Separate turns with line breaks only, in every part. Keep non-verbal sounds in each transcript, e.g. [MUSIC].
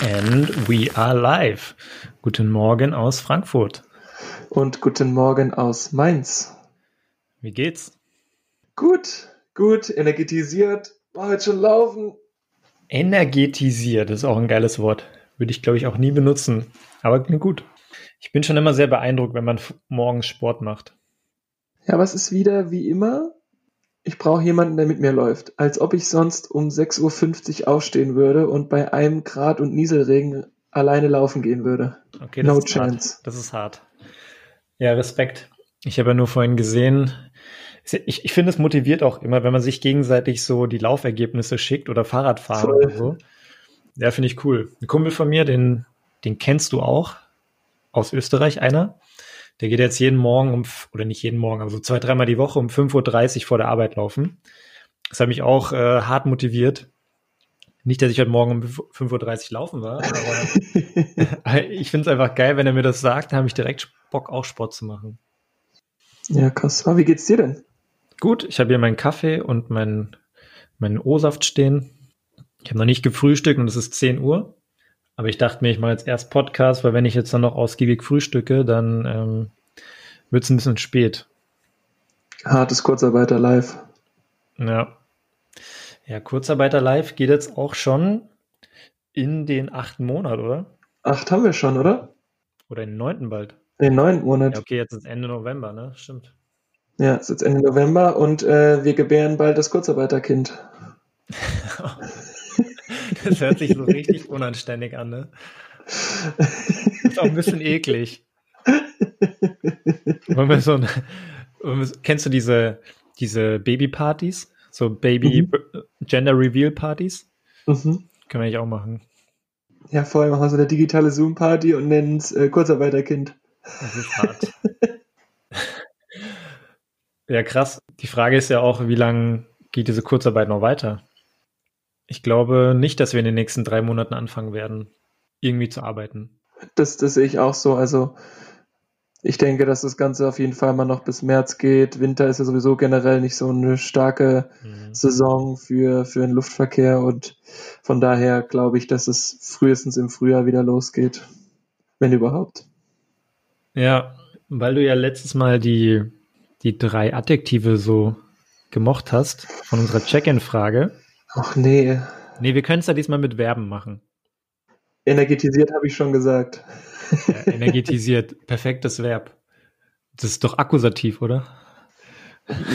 And we are live. Guten Morgen aus Frankfurt.
Und guten Morgen aus Mainz.
Wie geht's?
Gut, gut, energetisiert. War heute schon laufen.
Energetisiert ist auch ein geiles Wort. Würde ich, glaube ich, auch nie benutzen. Aber gut. Ich bin schon immer sehr beeindruckt, wenn man morgens Sport macht.
Ja, aber es ist wieder wie immer. Ich brauche jemanden, der mit mir läuft. Als ob ich sonst um 6.50 Uhr aufstehen würde und bei einem Grad und Nieselregen alleine laufen gehen würde.
Okay, das no ist chance. Hart. Das ist hart. Ja, Respekt. Ich habe ja nur vorhin gesehen, ich, ich finde, es motiviert auch immer, wenn man sich gegenseitig so die Laufergebnisse schickt oder Fahrradfahren Voll. oder so. Ja, finde ich cool. Ein Kumpel von mir, den, den kennst du auch aus Österreich, einer. Der geht jetzt jeden Morgen um, oder nicht jeden Morgen, aber so zwei, dreimal die Woche um 5.30 Uhr vor der Arbeit laufen. Das hat mich auch äh, hart motiviert. Nicht, dass ich heute Morgen um 5.30 Uhr laufen war, aber [LAUGHS] [LAUGHS] ich finde es einfach geil, wenn er mir das sagt, dann habe ich direkt Bock, auch Sport zu machen.
Ja, krass. Aber wie geht's dir denn?
Gut, ich habe hier meinen Kaffee und meinen, meinen O-Saft stehen. Ich habe noch nicht gefrühstückt und es ist 10 Uhr. Aber ich dachte mir, ich mache jetzt erst Podcast, weil wenn ich jetzt dann noch ausgiebig frühstücke, dann ähm, wird es ein bisschen spät.
Hartes Kurzarbeiter live.
Ja. Ja, Kurzarbeiter live geht jetzt auch schon in den achten Monat, oder?
Acht haben wir schon, oder?
Oder in den neunten bald.
Den neunten Monat.
Ja, okay, jetzt ist Ende November, ne? Stimmt.
Ja, es ist jetzt Ende November und äh, wir gebären bald das Kurzarbeiterkind. [LAUGHS]
das hört sich so richtig unanständig an, ne? ist auch ein bisschen eklig. Wollen wir so ein, kennst du diese, diese Babypartys? So Baby mhm. Gender Reveal Partys? Mhm. Können wir eigentlich auch machen.
Ja, vorher machen wir so eine digitale Zoom-Party und nennen es äh, Kurzarbeiterkind.
Das ist hart. Ja, krass. Die Frage ist ja auch, wie lange geht diese Kurzarbeit noch weiter? Ich glaube nicht, dass wir in den nächsten drei Monaten anfangen werden, irgendwie zu arbeiten.
Das, das sehe ich auch so. Also ich denke, dass das Ganze auf jeden Fall mal noch bis März geht. Winter ist ja sowieso generell nicht so eine starke mhm. Saison für, für den Luftverkehr und von daher glaube ich, dass es frühestens im Frühjahr wieder losgeht. Wenn überhaupt.
Ja, weil du ja letztes Mal die die drei Adjektive so gemocht hast von unserer Check-in-Frage.
Ach nee.
Nee, wir können es ja diesmal mit Verben machen.
Energetisiert habe ich schon gesagt.
Ja, energetisiert, [LAUGHS] perfektes Verb. Das ist doch Akkusativ, oder?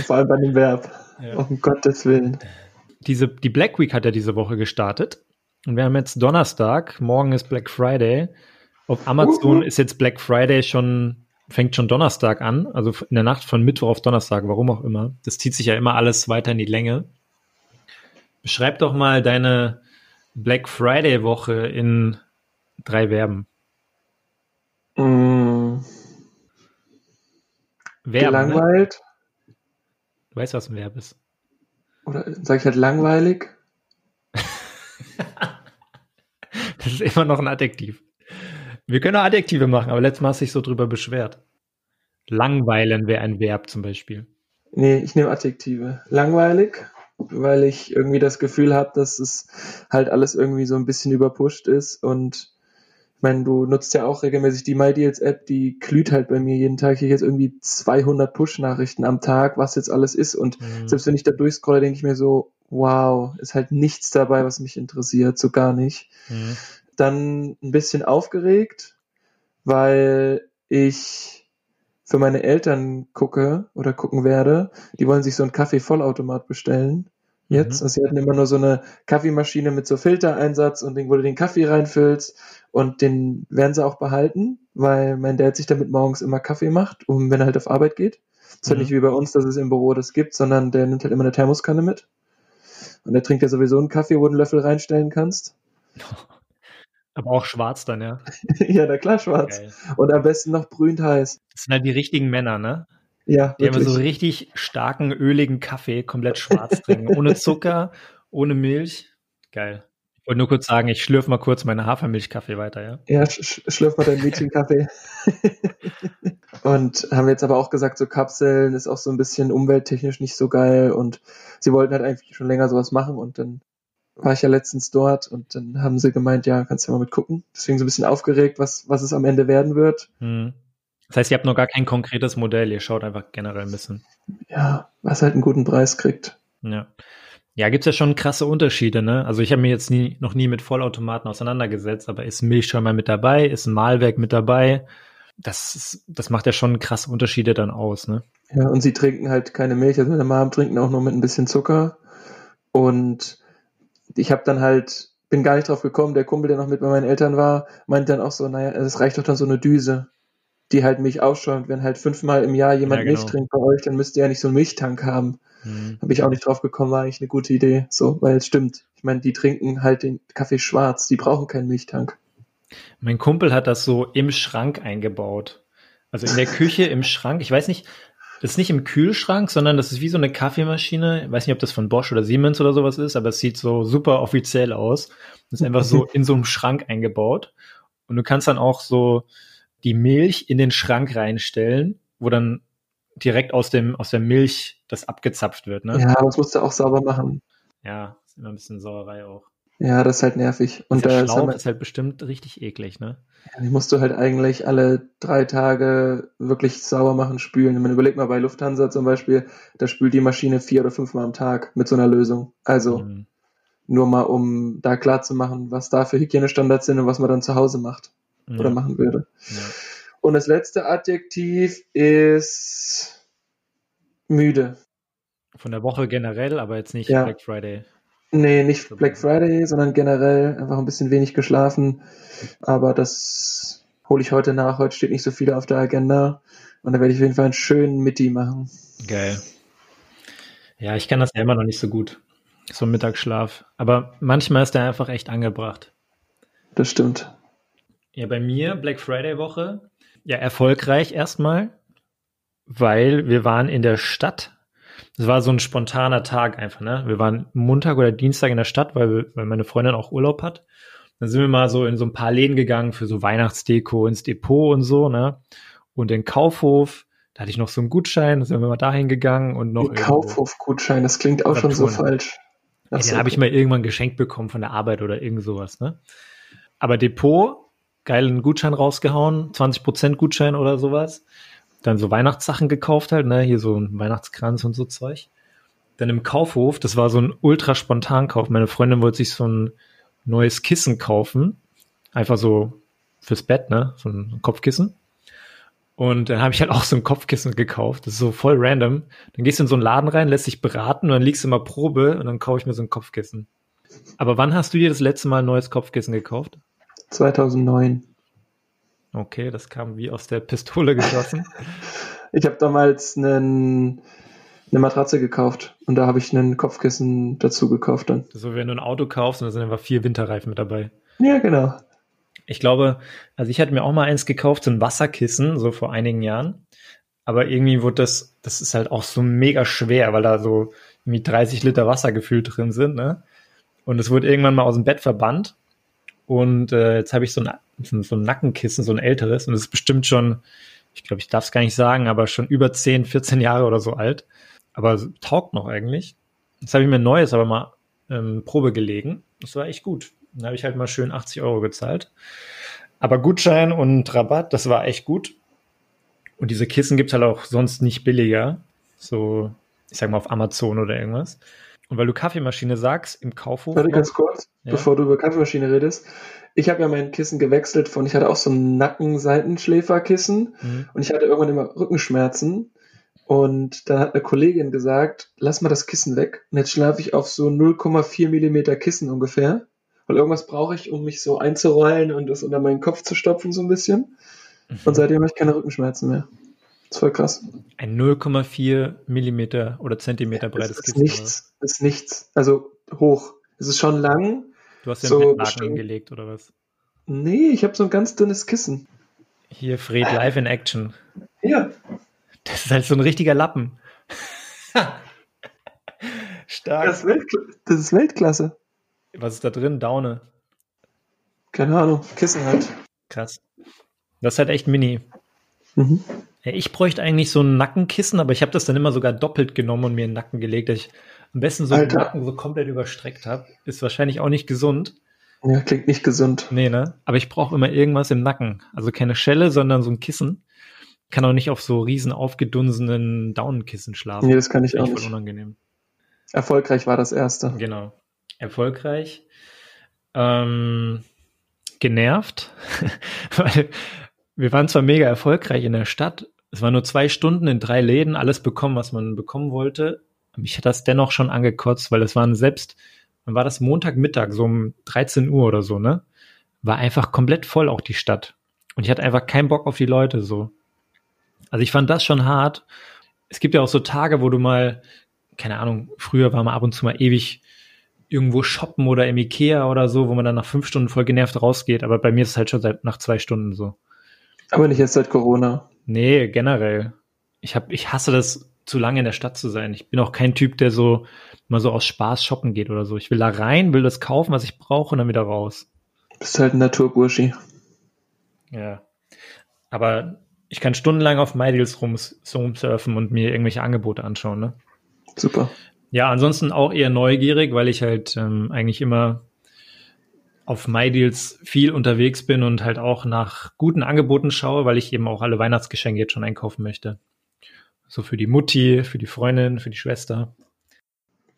Vor allem bei dem Verb. Ja. Um Gottes Willen.
Diese, die Black Week hat ja diese Woche gestartet. Und wir haben jetzt Donnerstag, morgen ist Black Friday. Auf Amazon uh -huh. ist jetzt Black Friday schon fängt schon Donnerstag an, also in der Nacht von Mittwoch auf Donnerstag, warum auch immer. Das zieht sich ja immer alles weiter in die Länge. Beschreib doch mal deine Black Friday Woche in drei Verben.
Mm. Verben, Gelangweilt.
Ne? Du weißt, was ein Verb ist.
Oder sag ich halt langweilig? [LAUGHS]
das ist immer noch ein Adjektiv. Wir können auch Adjektive machen, aber letztes Mal hast du dich so drüber beschwert. Langweilen wäre ein Verb zum Beispiel.
Nee, ich nehme Adjektive. Langweilig, weil ich irgendwie das Gefühl habe, dass es halt alles irgendwie so ein bisschen überpusht ist und ich meine, du nutzt ja auch regelmäßig die MyDeals-App, die glüht halt bei mir jeden Tag. Ich jetzt irgendwie 200 Push-Nachrichten am Tag, was jetzt alles ist. Und mhm. selbst wenn ich da durchscrolle, denke ich mir so, wow, ist halt nichts dabei, was mich interessiert, so gar nicht. Mhm dann ein bisschen aufgeregt, weil ich für meine Eltern gucke oder gucken werde. Die wollen sich so einen Kaffee-Vollautomat bestellen. Jetzt. Mhm. Also sie hatten immer nur so eine Kaffeemaschine mit so Filtereinsatz und den, wo du den Kaffee reinfüllst. Und den werden sie auch behalten, weil mein Dad sich damit morgens immer Kaffee macht, um wenn er halt auf Arbeit geht. ist halt mhm. nicht wie bei uns, dass es im Büro das gibt, sondern der nimmt halt immer eine Thermoskanne mit. Und der trinkt ja sowieso einen Kaffee, wo du einen Löffel reinstellen kannst. [LAUGHS]
Aber auch schwarz dann, ja. [LAUGHS]
ja, na klar, schwarz. Geil. Und am besten noch brühend heiß.
Das sind halt die richtigen Männer, ne?
Ja.
Die wirklich. haben so richtig starken, öligen Kaffee, komplett schwarz trinken. ohne [LAUGHS] Zucker, ohne Milch. Geil. Ich wollte nur kurz sagen, ich schlürfe mal kurz meine Hafermilchkaffee weiter, ja?
Ja, sch schlürf mal deinen Mädchenkaffee. [LAUGHS] und haben jetzt aber auch gesagt, so Kapseln ist auch so ein bisschen umwelttechnisch nicht so geil und sie wollten halt eigentlich schon länger sowas machen und dann war ich ja letztens dort und dann haben sie gemeint, ja, kannst du ja mal mit gucken. Deswegen so ein bisschen aufgeregt, was, was es am Ende werden wird.
Hm. Das heißt, ihr habt noch gar kein konkretes Modell, ihr schaut einfach generell ein bisschen.
Ja, was halt einen guten Preis kriegt.
Ja. Ja, gibt's ja schon krasse Unterschiede, ne? Also ich habe mir jetzt nie, noch nie mit Vollautomaten auseinandergesetzt, aber ist Milch schon mal mit dabei, ist ein Mahlwerk mit dabei? Das, ist, das macht ja schon krasse Unterschiede dann aus, ne?
Ja, und sie trinken halt keine Milch, also meine Mom trinken auch nur mit ein bisschen Zucker. Und ich habe dann halt, bin gar nicht drauf gekommen, der Kumpel, der noch mit bei meinen Eltern war, meint dann auch so, naja, es reicht doch dann so eine Düse, die halt Milch ausschäumt. Wenn halt fünfmal im Jahr jemand
Ja, genau.
Milch trinkt bei euch, dann müsst ihr ja nicht so einen Milchtank haben.
Hm.
Habe ich auch nicht drauf gekommen, war eigentlich eine gute Idee. So, weil es stimmt. Ich meine, die trinken halt den Kaffee schwarz, die brauchen keinen Milchtank.
Mein Kumpel hat das so im Schrank eingebaut. Also in der Küche im Schrank. Ich weiß nicht, das ist nicht im Kühlschrank, sondern das ist wie so eine Kaffeemaschine. Ich weiß nicht, ob das von Bosch oder Siemens oder sowas ist, aber es sieht so super offiziell aus. Das ist einfach so [LAUGHS] in so einem Schrank eingebaut. Und du kannst dann auch so die Milch in den Schrank reinstellen, wo dann direkt aus dem, aus der Milch das abgezapft wird, ne?
Ja, das musst du auch sauber machen.
Ja, ist immer ein bisschen Sauerei auch.
Ja, das ist halt nervig. Und
der Schlauch ist halt bestimmt richtig eklig, ne?
die musst du halt eigentlich alle drei Tage wirklich sauber machen, spülen. Man überlegt mal bei Lufthansa zum Beispiel, da spült die Maschine vier oder fünfmal am Tag mit so einer Lösung. Also
Mhm.
nur mal, um da klar zu machen, was da für Hygienestandards sind und was man dann zu Hause macht oder
Ja.
machen würde.
Ja.
Und das letzte Adjektiv ist müde.
Von der Woche generell, aber jetzt nicht
Ja.
Black Friday.
Nee, nicht Black Friday, sondern generell einfach ein bisschen wenig geschlafen. Aber das hole ich heute nach. Heute steht nicht so viel auf der Agenda. Und da werde ich auf jeden Fall einen schönen Mitti machen.
Geil. Ja, ich kann das ja immer noch nicht so gut. So ein Mittagsschlaf. Aber manchmal ist der einfach echt angebracht.
Das stimmt.
Ja, bei mir Black Friday Woche. Ja, erfolgreich erstmal, weil wir waren in der Stadt. Es war so ein spontaner Tag einfach, ne? Wir waren Montag oder Dienstag in der Stadt, weil, weil meine Freundin auch Urlaub hat. Dann sind wir mal so in so ein paar Läden gegangen für so Weihnachtsdeko ins Depot und so, ne? Und den Kaufhof, da hatte ich noch so einen Gutschein, da sind wir mal dahin gegangen und noch
Ein Kaufhofgutschein, das klingt auch schon so
Saturn.
falsch.
Ja,
Ach
den habe ich mal irgendwann geschenkt bekommen von der Arbeit oder irgend sowas, ne? Aber Depot, geilen Gutschein rausgehauen, 20% Gutschein oder sowas. Dann so Weihnachtssachen gekauft halt, ne? Hier so ein Weihnachtskranz und so Zeug. Dann im Kaufhof, das war so ein ultra spontan Kauf. Meine Freundin wollte sich so ein neues Kissen kaufen. Einfach so fürs Bett, ne? So ein Kopfkissen. Und dann habe ich halt auch so ein Kopfkissen gekauft. Das ist so voll random. Dann gehst du in so einen Laden rein, lässt dich beraten und dann liegst du mal Probe und dann kaufe ich mir so ein Kopfkissen. Aber wann hast du dir das letzte Mal ein neues Kopfkissen gekauft?
2009.
Okay, das kam wie aus der Pistole geschossen. [LAUGHS]
Ich habe damals einen, eine Matratze gekauft und da habe ich einen Kopfkissen dazu gekauft dann.
so, wenn du ein Auto kaufst und da sind einfach vier Winterreifen mit dabei.
Ja, genau.
Ich glaube, also ich hatte mir auch mal eins gekauft, so ein Wasserkissen, so vor einigen Jahren. Aber irgendwie wurde das, das ist halt auch so mega schwer, weil da so irgendwie 30 Liter Wasser gefühlt drin sind, ne? Und es wurde irgendwann mal aus dem Bett verbannt. Und äh, jetzt habe ich so ein, so ein- Nackenkissen, so ein älteres. Und es ist bestimmt schon, ich glaube, ich darf es gar nicht sagen, aber schon über 10, 14 Jahre oder so alt. Aber taugt noch eigentlich. Jetzt habe ich mir ein neues aber mal ähm, Probe gelegen. Das war echt gut. Dann habe ich halt mal schön 80 Euro gezahlt. Aber Gutschein und Rabatt, das war echt gut. Und diese Kissen gibt's halt auch sonst nicht billiger. So, ich sag mal auf Amazon oder irgendwas. Und weil du Kaffeemaschine sagst, im Kaufhof.
Warte ganz kurz,
Ja.
bevor du über Kaffeemaschine redest. Ich habe ja mein Kissen gewechselt von, ich hatte auch so ein Nacken-Seitenschläferkissen
Mhm.
und ich hatte irgendwann immer Rückenschmerzen. Und dann hat eine Kollegin gesagt, lass mal das Kissen weg. Und jetzt schlafe ich auf so 0,4 Millimeter Kissen ungefähr. Weil irgendwas brauche ich, um mich so einzurollen und das unter meinen Kopf zu stopfen so ein bisschen. Und seitdem habe ich keine Rückenschmerzen mehr. Das ist voll krass.
Ein 0,4 Millimeter oder Zentimeter
Das
breites
ist
Kissen. oder was?
nichts. Das ist nichts. Also hoch. Es ist schon lang.
Du hast ja
So
einen Bettlaken hingelegt oder was?
Nee, ich habe so ein ganz dünnes Kissen.
Hier, Fred, live in action.
Ja.
Das ist halt so ein richtiger Lappen. [LAUGHS] Stark.
Das ist, das ist Weltklasse.
Was ist da drin? Daune.
Keine Ahnung. Kissen halt.
Krass. Das ist halt echt mini.
Mhm.
Ich bräuchte eigentlich so ein Nackenkissen, aber ich habe das dann immer sogar doppelt genommen und mir in den Nacken gelegt. Ich, am besten so den Nacken so komplett überstreckt habe. Ist wahrscheinlich auch nicht gesund.
Ja, klingt nicht gesund.
Nee, ne? Aber ich brauche immer irgendwas im Nacken. Also keine Schelle, sondern so ein Kissen. Kann auch nicht auf so riesen aufgedunsenen Daunenkissen schlafen.
Nee, das kann ich
Das
auch
voll
nicht.
unangenehm.
Erfolgreich war das erste.
Genau. Erfolgreich. Ähm, genervt, [LAUGHS] weil wir waren zwar mega erfolgreich in der Stadt. Es waren nur zwei Stunden in drei Läden, alles bekommen, was man bekommen wollte. Mich hat das dennoch schon angekotzt, weil es waren selbst, wann war das Montagmittag, so um 13 Uhr oder so, ne? War einfach komplett voll auch die Stadt. Und ich hatte einfach keinen Bock auf die Leute so. Also ich fand das schon hart. Es gibt ja auch so Tage, wo du mal, keine Ahnung, früher war man ab und zu mal ewig irgendwo shoppen oder im Ikea oder so, wo man dann nach fünf Stunden voll genervt rausgeht. Aber bei mir ist es halt schon seit nach zwei Stunden so.
Aber nicht jetzt seit Corona.
Nee, generell. Ich hab, ich hasse das, zu lange in der Stadt zu sein. Ich bin auch kein Typ, der so mal so aus Spaß shoppen geht oder so. Ich will da rein, will das kaufen, was ich brauche und dann wieder raus.
Bist halt ein Naturburschi.
Ja. Aber ich kann stundenlang auf MyDeals rums, rumsurfen und mir irgendwelche Angebote anschauen, ne?
Super.
Ja, ansonsten auch eher neugierig, weil ich halt ähm, eigentlich immer auf MyDeals viel unterwegs bin und halt auch nach guten Angeboten schaue, weil ich eben auch alle Weihnachtsgeschenke jetzt schon einkaufen möchte. So für die Mutti, für die Freundin, für die Schwester.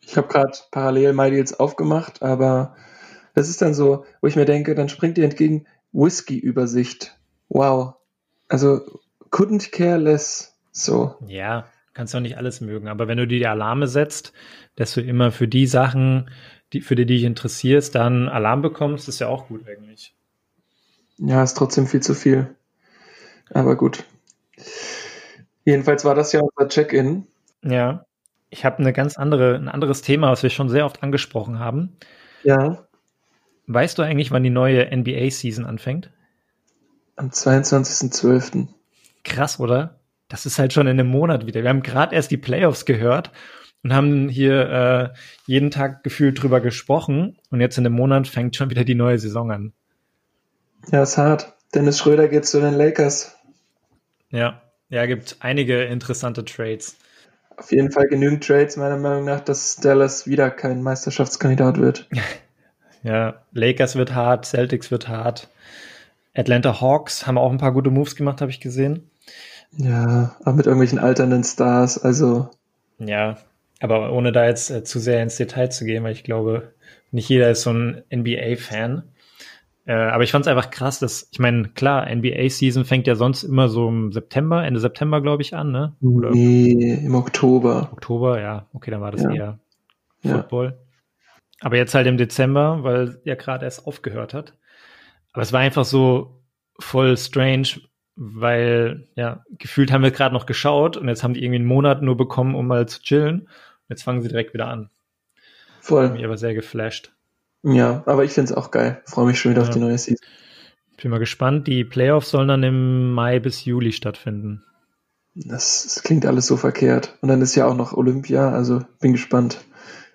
Ich habe gerade parallel MyDeals aufgemacht, aber das ist dann so, wo ich mir denke, dann springt dir entgegen Whisky-Übersicht. Wow. Also couldn't care less. So.
Ja, kannst du auch nicht alles mögen, aber wenn du dir die Alarme setzt, dass du immer für die Sachen, die, für die du dich interessierst, dann Alarm bekommst, ist ja auch gut eigentlich.
Ja, ist trotzdem viel zu viel. Aber gut. Jedenfalls war das ja unser Check-in.
Ja. Ich habe eine ganz andere, ein anderes Thema, was wir schon sehr oft angesprochen haben.
Ja,
Weißt du eigentlich, wann die neue NBA-Season anfängt?
am 22.12.
Krass, oder? Das ist halt schon in einem Monat wieder. Wir haben gerade erst die Playoffs gehört und haben hier äh, jeden Tag gefühlt drüber gesprochen. Und jetzt in einem Monat fängt schon wieder die neue Saison an.
Ja, ist hart. Dennis Schröder geht zu den Lakers.
Ja, ja, gibt einige interessante Trades.
Auf jeden Fall genügend Trades, meiner Meinung nach, dass Dallas wieder kein Meisterschaftskandidat wird. [LAUGHS]
Ja, Lakers wird hart, Celtics wird hart. Atlanta Hawks haben auch ein paar gute Moves gemacht, habe ich gesehen.
Ja, auch mit irgendwelchen alternden Stars. Also,
Ja, aber ohne da jetzt äh, zu sehr ins Detail zu gehen, weil ich glaube, nicht jeder ist so ein NBA-Fan. Äh, aber ich fand es einfach krass, dass, ich meine, klar, NBA-Season fängt ja sonst immer so im September, Ende September, glaube ich, an, ne? Oder
nee, im Oktober.
Oktober, ja, okay, dann war das
Ja.
eher
Ja.
Football. Aber jetzt halt im Dezember, weil ja gerade erst aufgehört hat. Aber es war einfach so voll strange, weil ja, gefühlt haben wir gerade noch geschaut und jetzt haben die irgendwie einen Monat nur bekommen, um mal zu chillen. Und jetzt fangen sie direkt wieder an.
Voll.
Mich aber sehr geflasht.
Ja, aber ich finde es auch geil. Freue mich schon wieder
Ja.
auf die neue Season.
Bin mal gespannt. Die Playoffs sollen dann im Mai bis Juli stattfinden.
Das, das klingt alles so verkehrt. Und dann ist ja auch noch Olympia, also bin gespannt,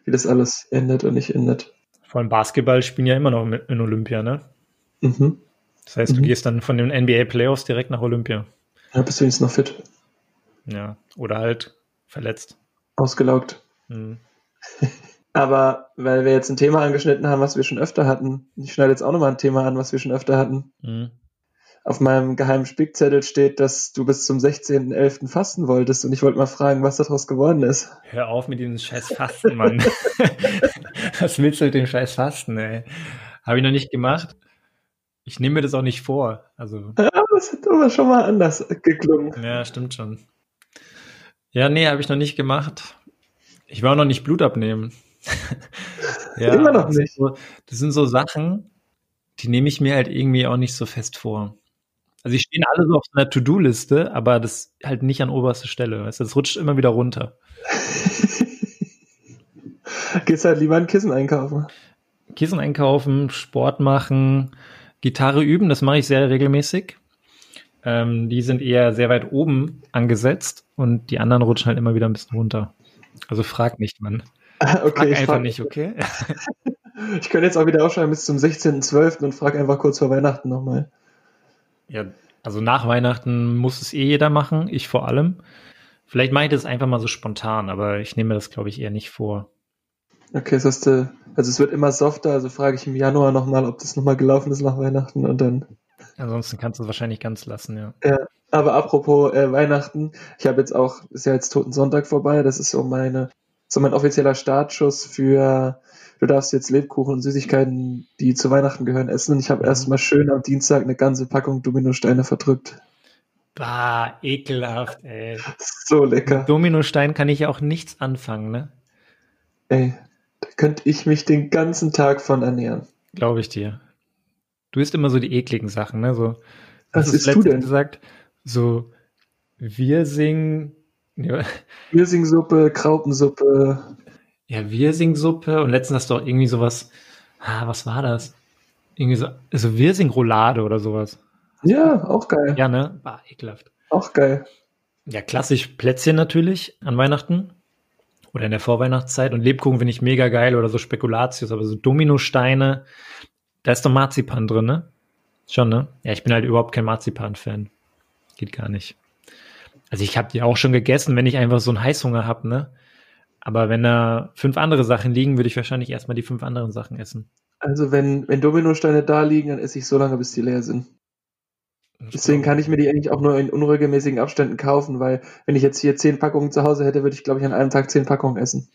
wie das alles endet und nicht endet.
Vor allem Basketball spielen ja immer noch in Olympia, ne?
Mhm.
Das heißt, du
Mhm.
gehst dann von den NBA Playoffs direkt nach Olympia.
Ja, bist du jetzt noch fit?
Ja. Oder halt verletzt.
Ausgelaugt.
Hm. [LAUGHS]
Aber weil wir jetzt ein Thema angeschnitten haben, was wir schon öfter hatten, ich schneide jetzt auch nochmal ein Thema an, was wir schon öfter hatten.
Hm.
Auf meinem geheimen Spickzettel steht, dass du bis zum 16.11. fasten wolltest und ich wollte mal fragen, was daraus geworden ist.
Hör auf mit diesem scheiß Fasten, Mann. [LAUGHS] [LAUGHS] Was willst du mit dem scheiß Fasten, ey? Habe ich noch nicht gemacht. Ich nehme mir das auch nicht vor. Also,
Ja, das hat aber schon mal anders geklungen.
ja, stimmt schon. Ja, nee, habe ich noch nicht gemacht. Ich war auch noch nicht Blut abnehmen. [LAUGHS] ja,
Immer noch
das sind
nicht.
So, das sind so Sachen, die nehme ich mir halt irgendwie auch nicht so fest vor. Also, die stehen alle so auf einer To-Do-Liste, aber das halt nicht an oberster Stelle. Weißt du, das rutscht immer wieder runter. [LAUGHS]
Gehst halt lieber ein Kissen einkaufen.
Kissen einkaufen, Sport machen, Gitarre üben, das mache ich sehr regelmäßig. Ähm, die sind eher sehr weit oben angesetzt und die anderen rutschen halt immer wieder ein bisschen runter. Also frag nicht, Mann. [LAUGHS] Frag
Okay, ich,
einfach
frag,
nicht, okay? [LAUGHS]
ich könnte jetzt auch wieder aufschreiben bis zum 16.12. und frag einfach kurz vor Weihnachten nochmal.
ja, also nach Weihnachten muss es eh jeder machen, ich vor allem. Vielleicht mache ich das einfach mal so spontan, aber ich nehme mir das, glaube ich, eher nicht vor.
Okay, das heißt, äh, also es wird immer softer, also frage ich im Januar nochmal, ob das nochmal gelaufen ist nach Weihnachten und dann.
Ansonsten kannst du es wahrscheinlich ganz lassen, ja.
Ja, aber apropos äh, Weihnachten, ich habe jetzt auch, ist ja jetzt Toten Sonntag vorbei, das ist so meine, so mein offizieller Startschuss für, du darfst jetzt Lebkuchen und Süßigkeiten, die zu Weihnachten gehören, essen und ich habe mhm. erstmal schön am Dienstag eine ganze Packung Dominosteine verdrückt.
Bah, ekelhaft, ey.
So lecker.
Dominostein kann ich auch nichts anfangen, ne?
Ey, da könnte ich mich den ganzen Tag von ernähren.
Glaube ich dir. Du isst immer so die ekligen Sachen, ne? So,
was isst du denn?
gesagt? So, wir singen. [LAUGHS]
Ja. Wirsingsuppe, Kraupensuppe.
Ja, Wirsingsuppe und letztens hast du auch irgendwie sowas. Ah, was war das? Irgendwie so, also Wirsingroulade oder sowas.
Ja, auch geil.
Ja, ne? War ekelhaft.
Auch geil.
Ja, klassisch Plätzchen natürlich an Weihnachten oder in der Vorweihnachtszeit und Lebkuchen finde ich mega geil oder so Spekulatius, aber so Dominosteine, da ist doch Marzipan drin, ne? Schon, ne? Ja, ich bin halt überhaupt kein Marzipan-Fan. Geht gar nicht. Also ich habe die auch schon gegessen, wenn ich einfach so einen Heißhunger habe, ne? Aber wenn da fünf andere Sachen liegen, würde ich wahrscheinlich erstmal die fünf anderen Sachen essen.
Also wenn, wenn Dominosteine da liegen, dann esse ich so lange, bis die leer sind. Deswegen kann ich mir die eigentlich auch nur in unregelmäßigen Abständen kaufen, weil wenn ich jetzt hier zehn Packungen zu Hause hätte, würde ich, glaube ich, an einem Tag zehn Packungen essen.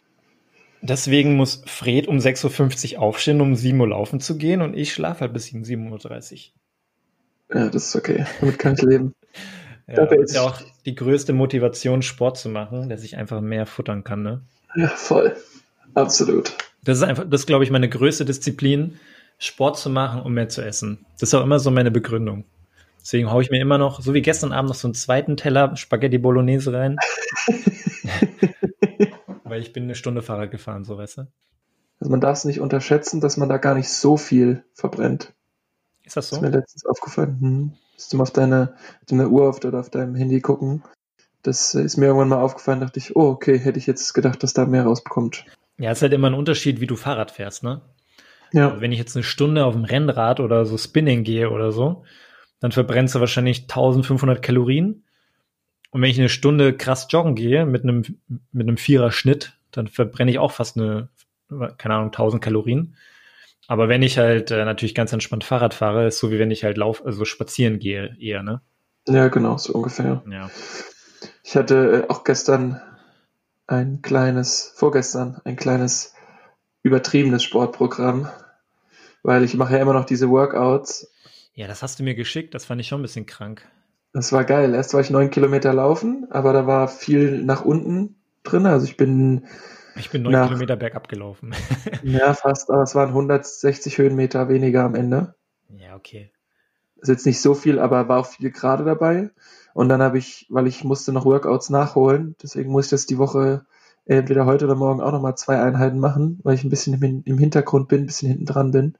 Deswegen muss Fred um 6.50 Uhr aufstehen, um 7 Uhr laufen zu gehen und ich schlafe halt bis 7.30 Uhr.
Ja, das ist okay. Damit kann ich leben. [LAUGHS]
ja, das ist ja auch die größte Motivation, Sport zu machen, dass ich einfach mehr futtern kann, ne?
Ja, voll. Absolut.
Das ist einfach, das ist, glaube ich, meine größte Disziplin, Sport zu machen, um mehr zu essen. Das ist auch immer so meine Begründung. Deswegen haue ich mir immer noch, so wie gestern Abend, noch so einen zweiten Teller Spaghetti Bolognese rein. [LAUGHS] Weil ich bin eine Stunde Fahrrad gefahren, so weißt du.
Also man darf es nicht unterschätzen, dass man da gar nicht so viel verbrennt.
Ist das so?
ist mir letztens aufgefallen. Hm. Musst du mal auf deine, deine Uhr auf, oder auf deinem Handy gucken. Das ist mir irgendwann mal aufgefallen, dachte ich, oh, okay, hätte ich jetzt gedacht, dass da mehr rausbekommt.
Ja, es ist halt immer ein Unterschied, wie du Fahrrad fährst, ne? Ja. Also wenn ich jetzt eine Stunde auf dem Rennrad oder so Spinning gehe oder so, dann verbrennst du wahrscheinlich 1500 Kalorien. Und wenn ich eine Stunde krass joggen gehe mit einem, mit einem Vierer-Schnitt, dann verbrenne ich auch fast eine, keine Ahnung, 1000 Kalorien. Aber wenn ich halt äh, natürlich ganz entspannt Fahrrad fahre, ist so wie wenn ich halt lauf, also spazieren gehe eher, ne?
Ja, genau, so ungefähr.
Ja.
Ich hatte äh, auch gestern ein kleines, vorgestern ein kleines übertriebenes Sportprogramm, weil ich mache ja immer noch diese Workouts
ja, das hast du mir geschickt, das fand ich schon ein bisschen krank.
Das war geil. Erst war ich neun Kilometer laufen, aber da war viel nach unten drin. Also ich bin.
Ich bin neun nach, Kilometer bergab gelaufen. [LAUGHS]
ja, fast, aber es waren 160 Höhenmeter weniger am Ende.
Ja, okay.
ist jetzt nicht so viel, aber war auch viel gerade dabei. Und dann habe ich, weil ich musste noch Workouts nachholen, deswegen muss ich das die Woche entweder heute oder morgen auch nochmal zwei Einheiten machen, weil ich ein bisschen im, im Hintergrund bin, ein bisschen hinten dran bin.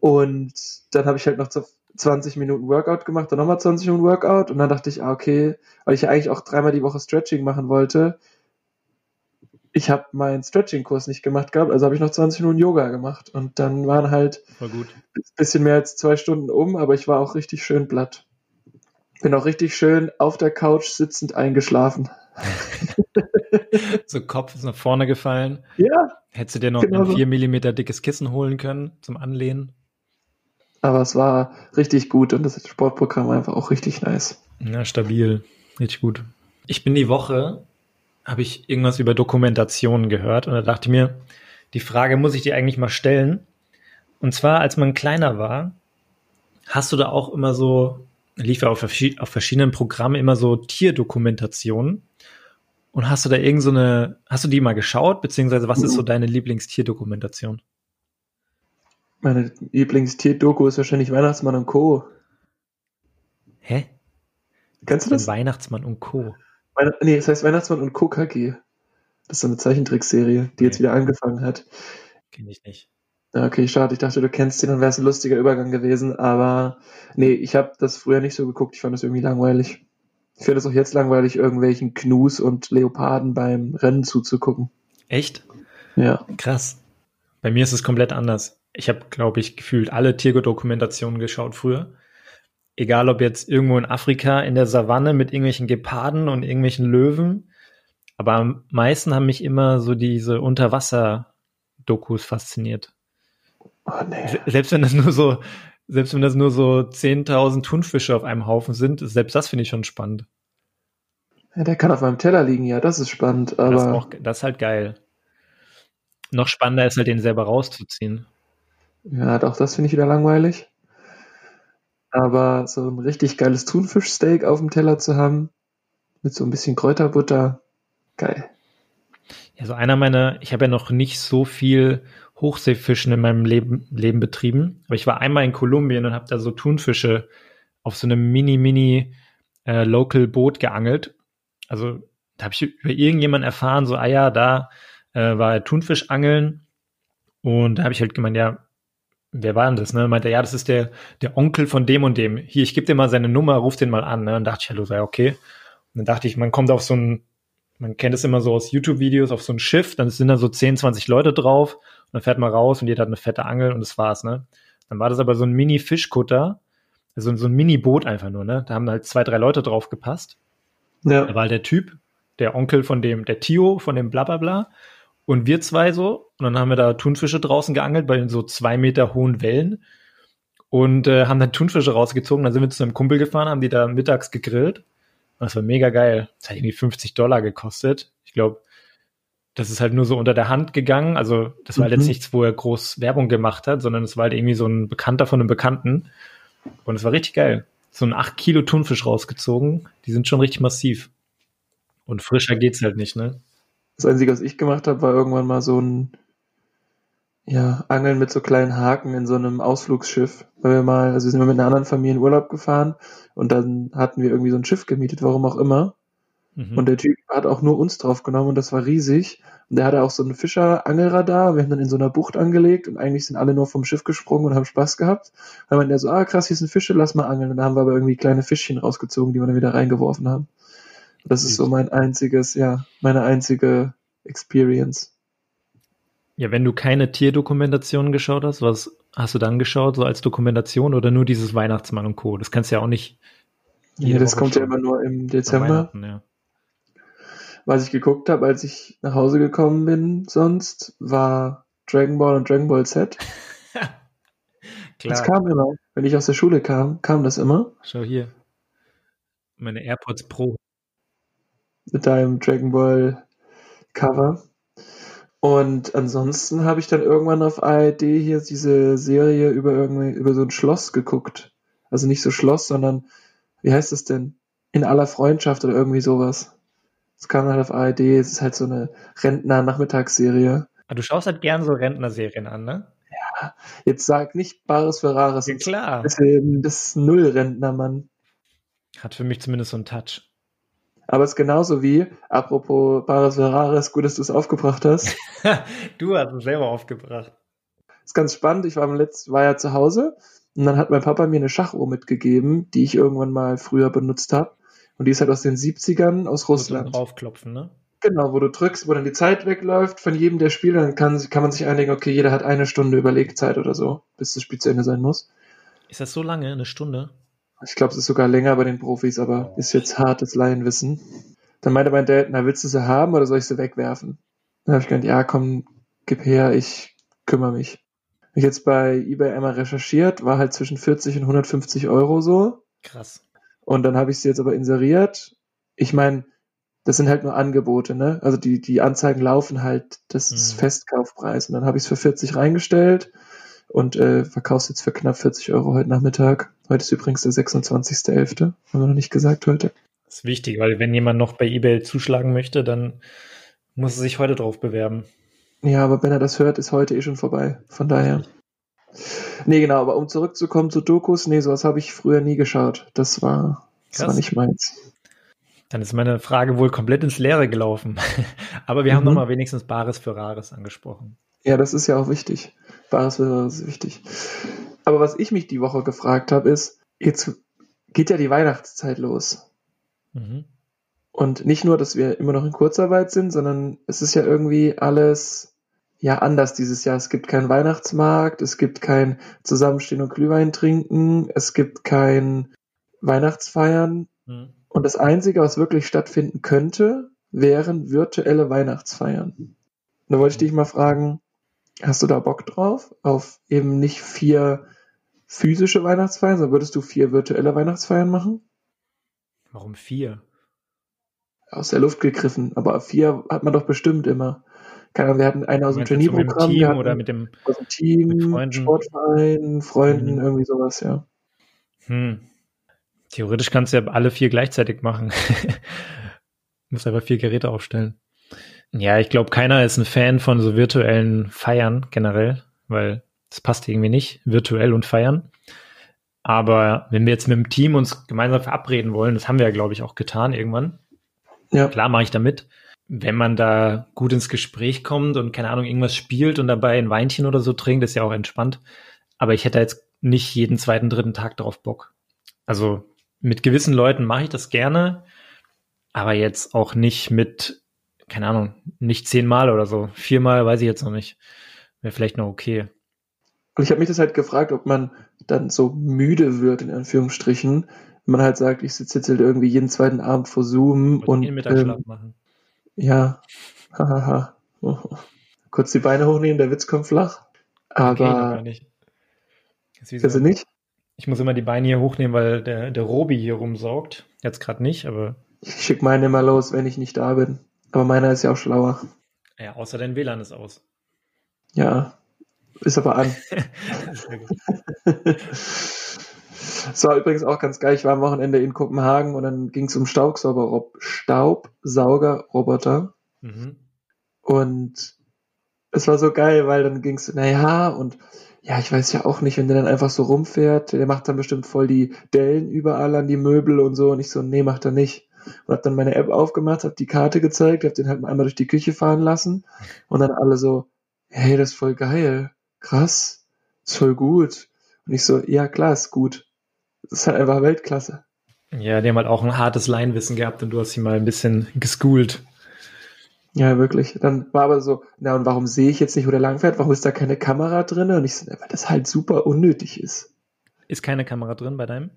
Und dann habe ich halt noch 20 Minuten Workout gemacht, dann nochmal 20 Minuten Workout und dann dachte ich, ah, okay, weil ich ja eigentlich auch dreimal die Woche Stretching machen wollte, ich habe meinen Stretching-Kurs nicht gemacht gehabt, also habe ich noch 20 Minuten Yoga gemacht und dann waren halt ein bisschen mehr als zwei Stunden um, aber ich war auch richtig schön platt. Bin auch richtig schön auf der Couch sitzend eingeschlafen. [LAUGHS]
so Kopf ist nach vorne gefallen.
Ja.
Hättest du dir noch genau ein 4 mm dickes Kissen holen können zum Anlehnen?
Aber es war richtig gut und das Sportprogramm war einfach auch richtig nice.
Ja, stabil. Richtig gut. Ich bin die Woche, habe ich irgendwas über Dokumentationen gehört und da dachte ich mir, die Frage muss ich dir eigentlich mal stellen. Und zwar, als man kleiner war, hast du da auch immer so, lief ja auf, auf verschiedenen Programmen immer so Tierdokumentationen. Und hast du da irgend so eine, hast du die mal geschaut, beziehungsweise was ist so deine Lieblingstierdokumentation?
Meine Lieblingstierdoku ist wahrscheinlich Weihnachtsmann und Co.
Hä?
Kennst du das?
Weihnachtsmann und Co.
Weihn nee, das heißt Weihnachtsmann und Co. KG. Das ist so eine Zeichentrickserie, die okay. jetzt wieder angefangen hat.
Kenn ich nicht.
Okay, schade. Ich dachte, du kennst den, dann wäre es ein lustiger Übergang gewesen. Aber nee, ich habe das früher nicht so geguckt. Ich fand das irgendwie langweilig. Ich finde es auch jetzt langweilig, irgendwelchen Knus und Leoparden beim Rennen zuzugucken.
Echt?
Ja.
Krass. Bei mir ist es komplett anders. Ich habe, glaube ich, gefühlt alle Tierdokumentationen geschaut früher. Egal ob jetzt irgendwo in Afrika in der Savanne mit irgendwelchen Geparden und irgendwelchen Löwen. Aber am meisten haben mich immer so diese Unterwasser Dokus fasziniert.
Oh, nee.
Se- Selbst wenn das nur so, selbst wenn das nur so 10.000 Thunfische auf einem Haufen sind, selbst das finde ich schon spannend.
Ja, der kann auf meinem Teller liegen, ja, das ist spannend,
Das ist,
aber
auch, das ist halt geil. Noch spannender ist halt, den selber rauszuziehen.
Ja, doch, das finde ich wieder langweilig. Aber so ein richtig geiles Thunfischsteak auf dem Teller zu haben, mit so ein bisschen Kräuterbutter, geil.
Ja, so einer meiner, ich habe ja noch nicht so viel Hochseefischen in meinem Leben, Leben betrieben, aber ich war einmal in Kolumbien und habe da so Thunfische auf so einem mini, mini äh, Local Boot geangelt. Also da habe ich über irgendjemanden erfahren, so, ah ja, da äh, war Thunfisch angeln und da habe ich halt gemeint, ja, wer war denn das? Ne? Meinte, er, ja, das ist der, der Onkel von dem und dem. Hier, ich gebe dir mal seine Nummer, ruf den mal an. Ne? Und dachte ich, hallo, sei okay. Und dann dachte ich, man kommt auf so ein, man kennt es immer so aus YouTube-Videos, auf so ein Schiff, dann sind da so 10, 20 Leute drauf und dann fährt man raus und jeder hat eine fette Angel und das war's, ne? Dann war das aber so ein Mini-Fischkutter, also so ein Mini-Boot einfach nur, ne? Da haben halt zwei, drei Leute drauf gepasst. Da
Ja,
war halt der Typ, der Onkel von dem, der Tio von dem Blablabla und wir zwei so. Und dann haben wir da Thunfische draußen geangelt bei so zwei Meter hohen Wellen und äh, haben dann Thunfische rausgezogen. Dann sind wir zu einem Kumpel gefahren, haben die da mittags gegrillt. Und das war mega geil. Das hat irgendwie 50 Dollar gekostet. Ich glaube, das ist halt nur so unter der Hand gegangen. Also das war halt
Mhm.
jetzt nichts, wo er groß Werbung gemacht hat, sondern es war halt irgendwie so ein Bekannter von einem Bekannten. Und es war richtig geil. So ein 8 Kilo Thunfisch rausgezogen. Die sind schon richtig massiv. Und frischer geht's halt nicht, ne?
Das Einzige, was ich gemacht habe, war irgendwann mal so ein ja, Angeln mit so kleinen Haken in so einem Ausflugsschiff. Weil wir mal, also wir sind mal mit einer anderen Familie in Urlaub gefahren und dann hatten wir irgendwie so ein Schiff gemietet, warum auch immer.
Mhm.
Und der Typ hat auch nur uns drauf genommen und das war riesig. Und der hatte auch so einen Fischer-Angelradar. Wir haben dann in so einer Bucht angelegt und eigentlich sind alle nur vom Schiff gesprungen und haben Spaß gehabt. Dann meinte er so, ah krass, hier sind Fische, lass mal angeln. Und da haben wir aber irgendwie kleine Fischchen rausgezogen, die wir dann wieder reingeworfen haben. Das ist so mein einziges, ja, meine einzige Experience.
ja, wenn du keine Tierdokumentationen geschaut hast, was hast du dann geschaut, so als Dokumentation oder nur dieses Weihnachtsmann und Co.? Das kannst du ja auch nicht.
Ja, das
Woche
kommt ja immer nur im Dezember.
Ja.
Was ich geguckt habe, als ich nach Hause gekommen bin, sonst war Dragon Ball und Dragon Ball Z. [LAUGHS] Das
Klar.
kam immer. Wenn ich aus der Schule kam, kam das immer.
Schau hier. Meine AirPods Pro.
Mit deinem Dragon Ball Cover. Und ansonsten habe ich dann irgendwann auf ARD hier diese Serie über irgendwie, über so ein Schloss geguckt. Also nicht so Schloss, sondern wie heißt es denn? In aller Freundschaft oder irgendwie sowas. Es kam halt auf ARD, es ist halt so eine Rentner-Nachmittagsserie.
Ah, du schaust halt gern so Rentnerserien an, ne?
Jetzt sag nicht Bares für Rares.
Ja, klar.
ist eben das Null-Rentner, Mann.
Hat für mich zumindest so einen Touch.
Aber es ist genauso wie, apropos Bares für Rares, gut, dass du es aufgebracht hast. [LAUGHS]
du hast es selber aufgebracht.
ist ganz spannend. Ich war am letzten, war ja zu Hause und dann hat mein Papa mir eine Schachuhr mitgegeben, die ich irgendwann mal früher benutzt habe. Und die ist halt aus den 70ern aus Russland.
draufklopfen, ne?
Genau, wo du drückst, wo dann die Zeit wegläuft von jedem der Spieler, dann kann, kann man sich einigen, okay, jeder hat eine Stunde Überlegzeit oder so, bis das Spiel zu Ende sein muss.
Ist das so lange? Eine Stunde?
Ich glaube, es ist sogar länger bei den Profis, aber ist jetzt hartes Laienwissen. Dann meinte mein Dad, na, willst du sie haben oder soll ich sie wegwerfen? Dann habe ich gedacht, ja, komm, gib her, ich kümmere mich. Hab Ich jetzt bei eBay einmal recherchiert, war halt zwischen 40 und 150 Euro so.
Krass.
Und dann habe ich sie jetzt aber inseriert. Ich meine, das sind halt nur Angebote, ne? Also die, die Anzeigen laufen halt, das ist
Mhm.
Festkaufpreis. Und dann habe ich es für 40 reingestellt und äh, verkauf's jetzt für knapp 40 Euro heute Nachmittag. Heute ist übrigens der 26.11., haben wir noch nicht gesagt heute.
Das ist wichtig, weil wenn jemand noch bei eBay zuschlagen möchte, dann muss er sich heute drauf bewerben.
Ja, aber wenn er das hört, ist heute eh schon vorbei. Von daher. Nee, genau, aber um zurückzukommen zu Dokus, nee, sowas habe ich früher nie geschaut. Das war, das
Krass.
war nicht meins.
Dann ist meine Frage wohl komplett ins Leere gelaufen. [LAUGHS] Aber wir haben
Mhm.
noch mal wenigstens Bares für Rares angesprochen.
Ja, das ist ja auch wichtig. Wäre ist wichtig. Aber was ich mich die Woche gefragt habe, ist, jetzt geht ja die Weihnachtszeit los.
Mhm.
Und nicht nur, dass wir immer noch in Kurzarbeit sind, sondern es ist ja irgendwie alles ja anders dieses Jahr. Es gibt keinen Weihnachtsmarkt, es gibt kein Zusammenstehen und Glühwein trinken, es gibt kein Weihnachtsfeiern.
Mhm.
Und das Einzige, was wirklich stattfinden könnte, wären virtuelle Weihnachtsfeiern. Da wollte ich dich mal fragen, Hast du da Bock drauf? Auf eben nicht vier physische Weihnachtsfeiern, sondern würdest du vier virtuelle Weihnachtsfeiern machen?
Warum vier?
Aus der Luft gegriffen, aber vier hat man doch bestimmt immer. Keine Ahnung, wir hatten einen aus dem Turnierprogramm,
Team oder mit dem
aus dem Team,
Freunden.
Sportverein, Freunden,
Mhm.
irgendwie sowas, ja.
Hm. Theoretisch kannst du ja alle vier gleichzeitig machen. [LAUGHS] Muss einfach vier Geräte aufstellen. Ja, ich glaube, keiner ist ein Fan von so virtuellen Feiern generell, weil das passt irgendwie nicht, virtuell und feiern. Aber wenn wir jetzt mit dem Team uns gemeinsam verabreden wollen, das haben wir ja, glaube ich, auch getan irgendwann.
Ja.
Klar mache ich damit. Wenn man da gut ins Gespräch kommt und keine Ahnung, irgendwas spielt und dabei ein Weinchen oder so trinkt, ist ja auch entspannt. Aber ich hätte jetzt nicht jeden zweiten, dritten Tag darauf Bock. Also mit gewissen Leuten mache ich das gerne, aber jetzt auch nicht mit, keine Ahnung, nicht zehnmal oder so. Viermal weiß ich jetzt noch nicht. Wäre vielleicht noch okay.
Und ich habe mich das halt gefragt, ob man dann so müde wird, in Anführungsstrichen, wenn man halt sagt, ich sitze jetzt halt irgendwie jeden zweiten Abend vor Zoom und
den Mittagsschlaf
ähm,
machen.
ja, hahaha. [LAUGHS] Kurz die Beine hochnehmen, der Witz kommt flach.
Okay,
Aber
gar nicht. Ist wie
also
so,
nicht.
ich muss immer die Beine hier hochnehmen, weil der, der Robi hier rumsaugt. Jetzt gerade nicht, aber
Ich schicke meine immer los, wenn ich nicht da bin. Aber meiner ist ja auch schlauer.
ja, außer dein WLAN ist aus.
Ja, ist aber an. [LAUGHS] Es war übrigens auch ganz geil. Ich war am Wochenende in Kopenhagen und dann ging es um Staubsauger Staubsaugerroboter.
mhm.
Und es war so geil, weil dann ging es, naja, und ja, ich weiß ja auch nicht, wenn der dann einfach so rumfährt, der macht dann bestimmt voll die Dellen überall an die Möbel und so. Und ich so, nee, macht er nicht. Und hab dann meine App aufgemacht, hab die Karte gezeigt, hab den halt einmal durch die Küche fahren lassen. Und dann alle so, hey, das ist voll geil. Krass. Ist voll gut. Und ich so, ja, klar, ist gut. Das ist halt einfach Weltklasse.
Ja, die haben halt auch ein hartes Leinwissen gehabt und du hast sie mal ein bisschen geschoolt.
Ja, wirklich. Dann war aber so, na und warum sehe ich jetzt nicht, wo der langfährt? Warum ist da keine Kamera drin? Und ich so, weil das halt super unnötig ist.
Ist keine Kamera drin bei deinem?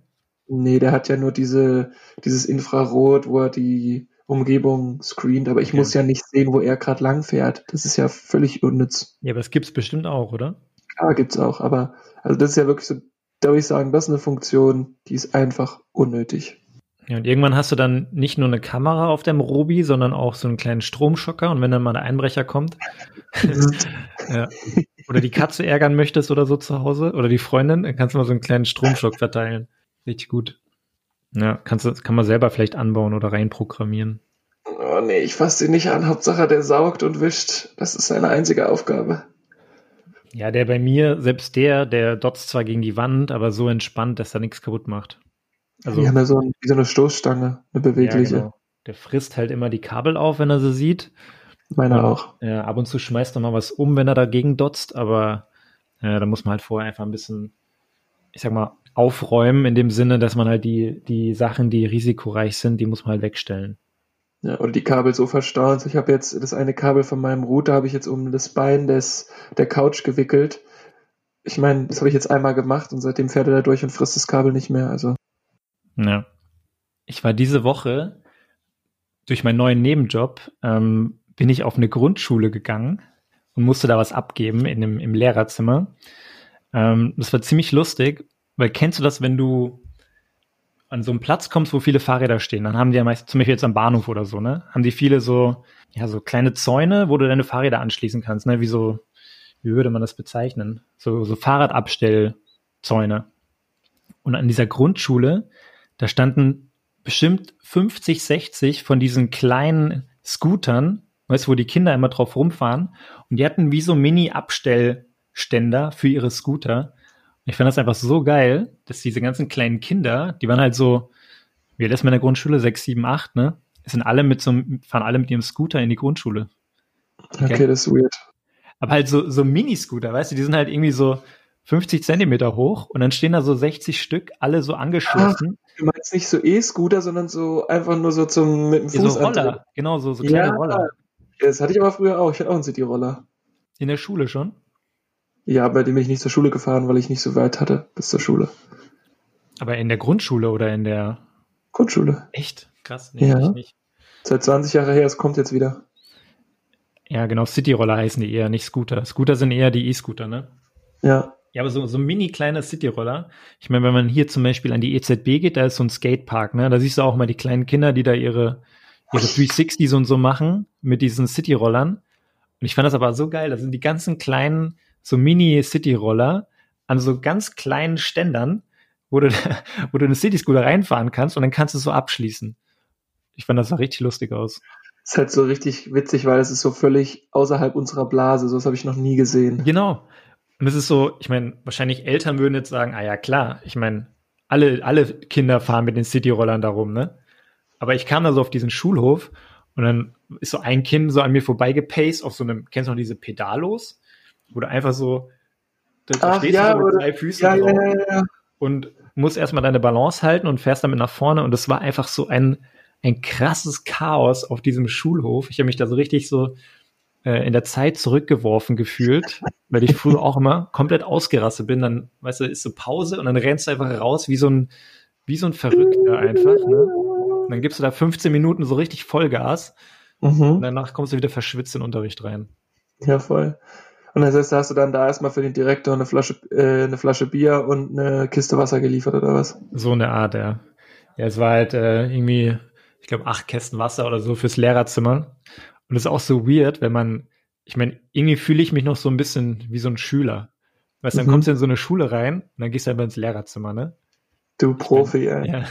Nee, der hat ja nur diese, dieses Infrarot, wo er die Umgebung screent, aber ich
Okay.
muss ja nicht sehen, wo er gerade langfährt. Das ist ja völlig unnütz.
Ja, aber es gibt's bestimmt auch, oder?
Klar gibt's auch, aber also das ist ja wirklich so, da würde ich sagen, das ist eine Funktion, die ist einfach unnötig.
Ja, und irgendwann hast du dann nicht nur eine Kamera auf dem Robi, sondern auch so einen kleinen Stromschocker. Und wenn dann mal der Einbrecher kommt [LAUGHS] ja, oder die Katze ärgern möchtest oder so zu Hause oder die Freundin, dann kannst du mal so einen kleinen Stromschock verteilen. Richtig gut. Ja, kannst du, kann man selber vielleicht anbauen oder reinprogrammieren.
Oh nee, ich fasse den nicht an. Hauptsache, der saugt und wischt. Das ist seine einzige Aufgabe.
Ja, der bei mir, selbst der, der dotzt zwar gegen die Wand, aber so entspannt, dass er nichts kaputt macht. Also,
die haben ja so, ein, wie so eine Stoßstange, eine
ja,
bewegliche.
genau. Der frisst halt immer die Kabel auf, wenn er sie sieht.
Meiner
Und,
auch.
Ja, ab und zu schmeißt er mal was um, wenn er dagegen dotzt, aber äh, da muss man halt vorher einfach ein bisschen, ich sag mal, aufräumen, in dem Sinne, dass man halt die, die Sachen, die risikoreich sind, die muss man halt wegstellen.
Ja, oder die Kabel so verstaut. Ich habe jetzt das eine Kabel von meinem Router habe ich jetzt um das Bein des der Couch gewickelt. Ich meine, das habe ich jetzt einmal gemacht und seitdem fährt er da durch und frisst das Kabel nicht mehr. Also
Ja. Ich war diese Woche durch meinen neuen Nebenjob, ähm, bin ich auf eine Grundschule gegangen und musste da was abgeben in dem, im Lehrerzimmer. Ähm, das war ziemlich lustig, weil kennst du das, wenn du an so einen Platz kommst, wo viele Fahrräder stehen, dann haben die ja meist, zum Beispiel jetzt am Bahnhof oder so, ne, haben die viele so, ja, so kleine Zäune, wo du deine Fahrräder anschließen kannst, ne, wie so, wie würde man das bezeichnen? So, so Fahrradabstellzäune. Und an dieser Grundschule, da standen bestimmt 50, 60 von diesen kleinen Scootern, weißt du, wo die Kinder immer drauf rumfahren. Und die hatten wie so Mini-Abstellständer für ihre Scooter. Ich fand das einfach so geil, dass diese ganzen kleinen Kinder, die waren halt so, wie alt ist man in der Grundschule? Sechs, sieben, acht, ne? Sind alle mit so, einem- fahren alle mit ihrem Scooter in die Grundschule.
okay, das ist weird.
Aber halt so, so Mini-Scooter, weißt du, die sind halt irgendwie so 50 Zentimeter hoch und dann stehen da so 60 Stück, alle so angeschlossen.
Du meinst nicht so E-Scooter, sondern so einfach nur so zum mit dem
Ja,
Fuß
so Roller, genau, so, so kleine
Ja.
Roller.
Das hatte ich aber früher auch. Ich hatte auch einen City-Roller.
In der Schule schon.
Ja, bei dem bin ich nicht zur Schule gefahren, weil ich nicht so weit hatte bis zur Schule.
Aber in der Grundschule oder in der.
Grundschule.
Echt? Krass, nee,
Ja.
ich nicht.
Seit 20 Jahre her, es kommt jetzt wieder.
Ja, genau, Cityroller heißen die eher, nicht Scooter. Scooter sind eher die E-Scooter, ne?
Ja.
Ja, aber so, so mini kleine Cityroller. Ich meine, wenn man hier zum Beispiel an die EZB geht, da ist so ein Skatepark, ne? Da siehst du auch mal die kleinen Kinder, die da ihre, ihre 360s und so machen mit diesen Cityrollern. Und ich fand das aber so geil. Da sind die ganzen kleinen, so Mini-Cityroller an so ganz kleinen Ständern, wo du, [LAUGHS] wo du eine City-Scooter reinfahren kannst und dann kannst du es so abschließen. Ich fand, das sah richtig lustig aus.
Ist halt so richtig witzig, weil es ist so völlig außerhalb unserer Blase. So was habe ich noch nie gesehen.
Genau. Und es ist so, ich meine, wahrscheinlich Eltern würden jetzt sagen, ah ja, klar, ich meine, alle, alle Kinder fahren mit den Cityrollern darum, ne? Aber ich kam da so auf diesen Schulhof und dann ist so ein Kind so an mir vorbeigepaced auf so einem, kennst du noch diese Pedalos? Du einfach so, da,
Ach,
stehst
ja,
du mit
oder-
drei Füßen
Ja,
drauf
ja,
und musst erstmal deine Balance halten und fährst damit nach vorne. Und es war einfach so ein, ein krasses Chaos auf diesem Schulhof. Ich habe mich da so richtig so äh, in der Zeit zurückgeworfen gefühlt, weil ich früher auch immer komplett ausgerastet bin. Dann, weißt du, ist so Pause und dann rennst du einfach raus wie so ein, wie so ein Verrückter einfach. Ne? Und dann gibst du da 15 Minuten so richtig Vollgas und
Mhm.
danach kommst du wieder verschwitzt in den Unterricht rein.
Ja, voll. Und das heißt, da hast du dann da erstmal für den Direktor eine Flasche, äh, eine Flasche Bier und eine Kiste Wasser geliefert oder was?
So eine Art, ja. Ja, es war halt äh, irgendwie, ich glaube, acht Kästen Wasser oder so fürs Lehrerzimmer. Und es ist auch so weird, wenn man, ich meine, irgendwie fühle ich mich noch so ein bisschen wie so ein Schüler. Weißt du, dann
Mhm.
kommst du in so eine Schule rein und dann gehst du einfach ins Lehrerzimmer, ne?
Du Profi, ey.
Ja.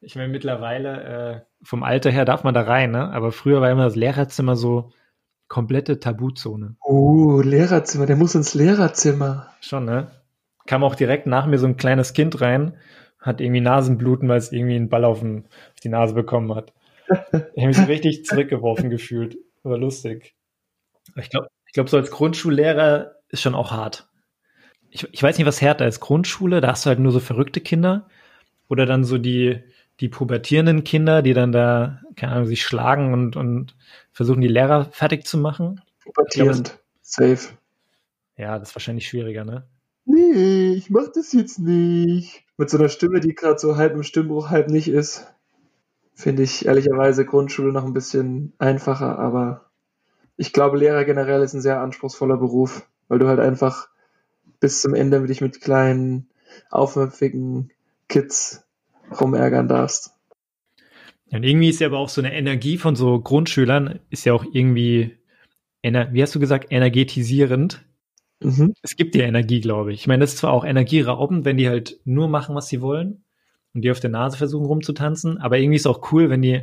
Ich meine, mittlerweile, äh, vom Alter her darf man da rein, ne? Aber früher war immer das Lehrerzimmer so komplette Tabuzone.
Uh, Lehrerzimmer, der muss ins Lehrerzimmer.
Schon, ne? Kam auch direkt nach mir so ein kleines Kind rein, hat irgendwie Nasenbluten, weil es irgendwie einen Ball auf, den, auf die Nase bekommen hat. Ich habe mich so [LAUGHS] richtig zurückgeworfen gefühlt. War lustig. Ich glaube, ich glaube, so als Grundschullehrer ist schon auch hart. Ich, ich weiß nicht, was härter ist. Grundschule, da hast du halt nur so verrückte Kinder. Oder dann so die, die pubertierenden Kinder, die dann da, keine Ahnung, sich schlagen und, und versuchen, die Lehrer fertig zu machen.
Pubertierend. Safe.
Ja, das ist wahrscheinlich schwieriger, ne?
Nee, ich mach das jetzt nicht. Mit so einer Stimme, die gerade so halb im Stimmbruch, halb nicht ist, finde ich ehrlicherweise Grundschule noch ein bisschen einfacher, aber ich glaube, Lehrer generell ist ein sehr anspruchsvoller Beruf, weil du halt einfach bis zum Ende dich mit kleinen, aufmüpfigen Kids rumärgern darfst.
Ja, Und irgendwie ist ja aber auch so eine Energie von so Grundschülern, ist ja auch irgendwie, wie hast du gesagt, energetisierend.
Mhm.
Es gibt dir Energie, glaube ich. Ich meine, das ist zwar auch energieraubend, wenn die halt nur machen, was sie wollen und die auf der Nase versuchen rumzutanzen, aber irgendwie ist auch cool, wenn die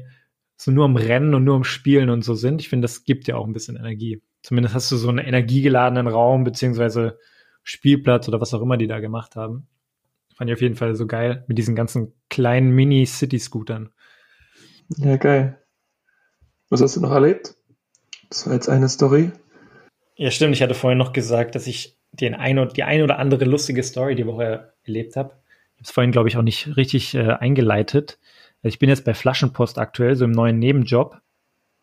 so nur am Rennen und nur am Spielen und so sind. Ich finde, das gibt ja auch ein bisschen Energie. Zumindest hast du so einen energiegeladenen Raum, beziehungsweise Spielplatz oder was auch immer die da gemacht haben. Fand ich auf jeden Fall so geil mit diesen ganzen kleinen Mini-City-Scootern.
Ja, geil. Was hast du noch erlebt? Das war jetzt eine Story.
Ja, stimmt. Ich hatte vorhin noch gesagt, dass ich den ein oder, die ein oder andere lustige Story die Woche erlebt habe. Ich habe es vorhin, glaube ich, auch nicht richtig äh, eingeleitet. Ich bin jetzt bei Flaschenpost aktuell, so im neuen Nebenjob.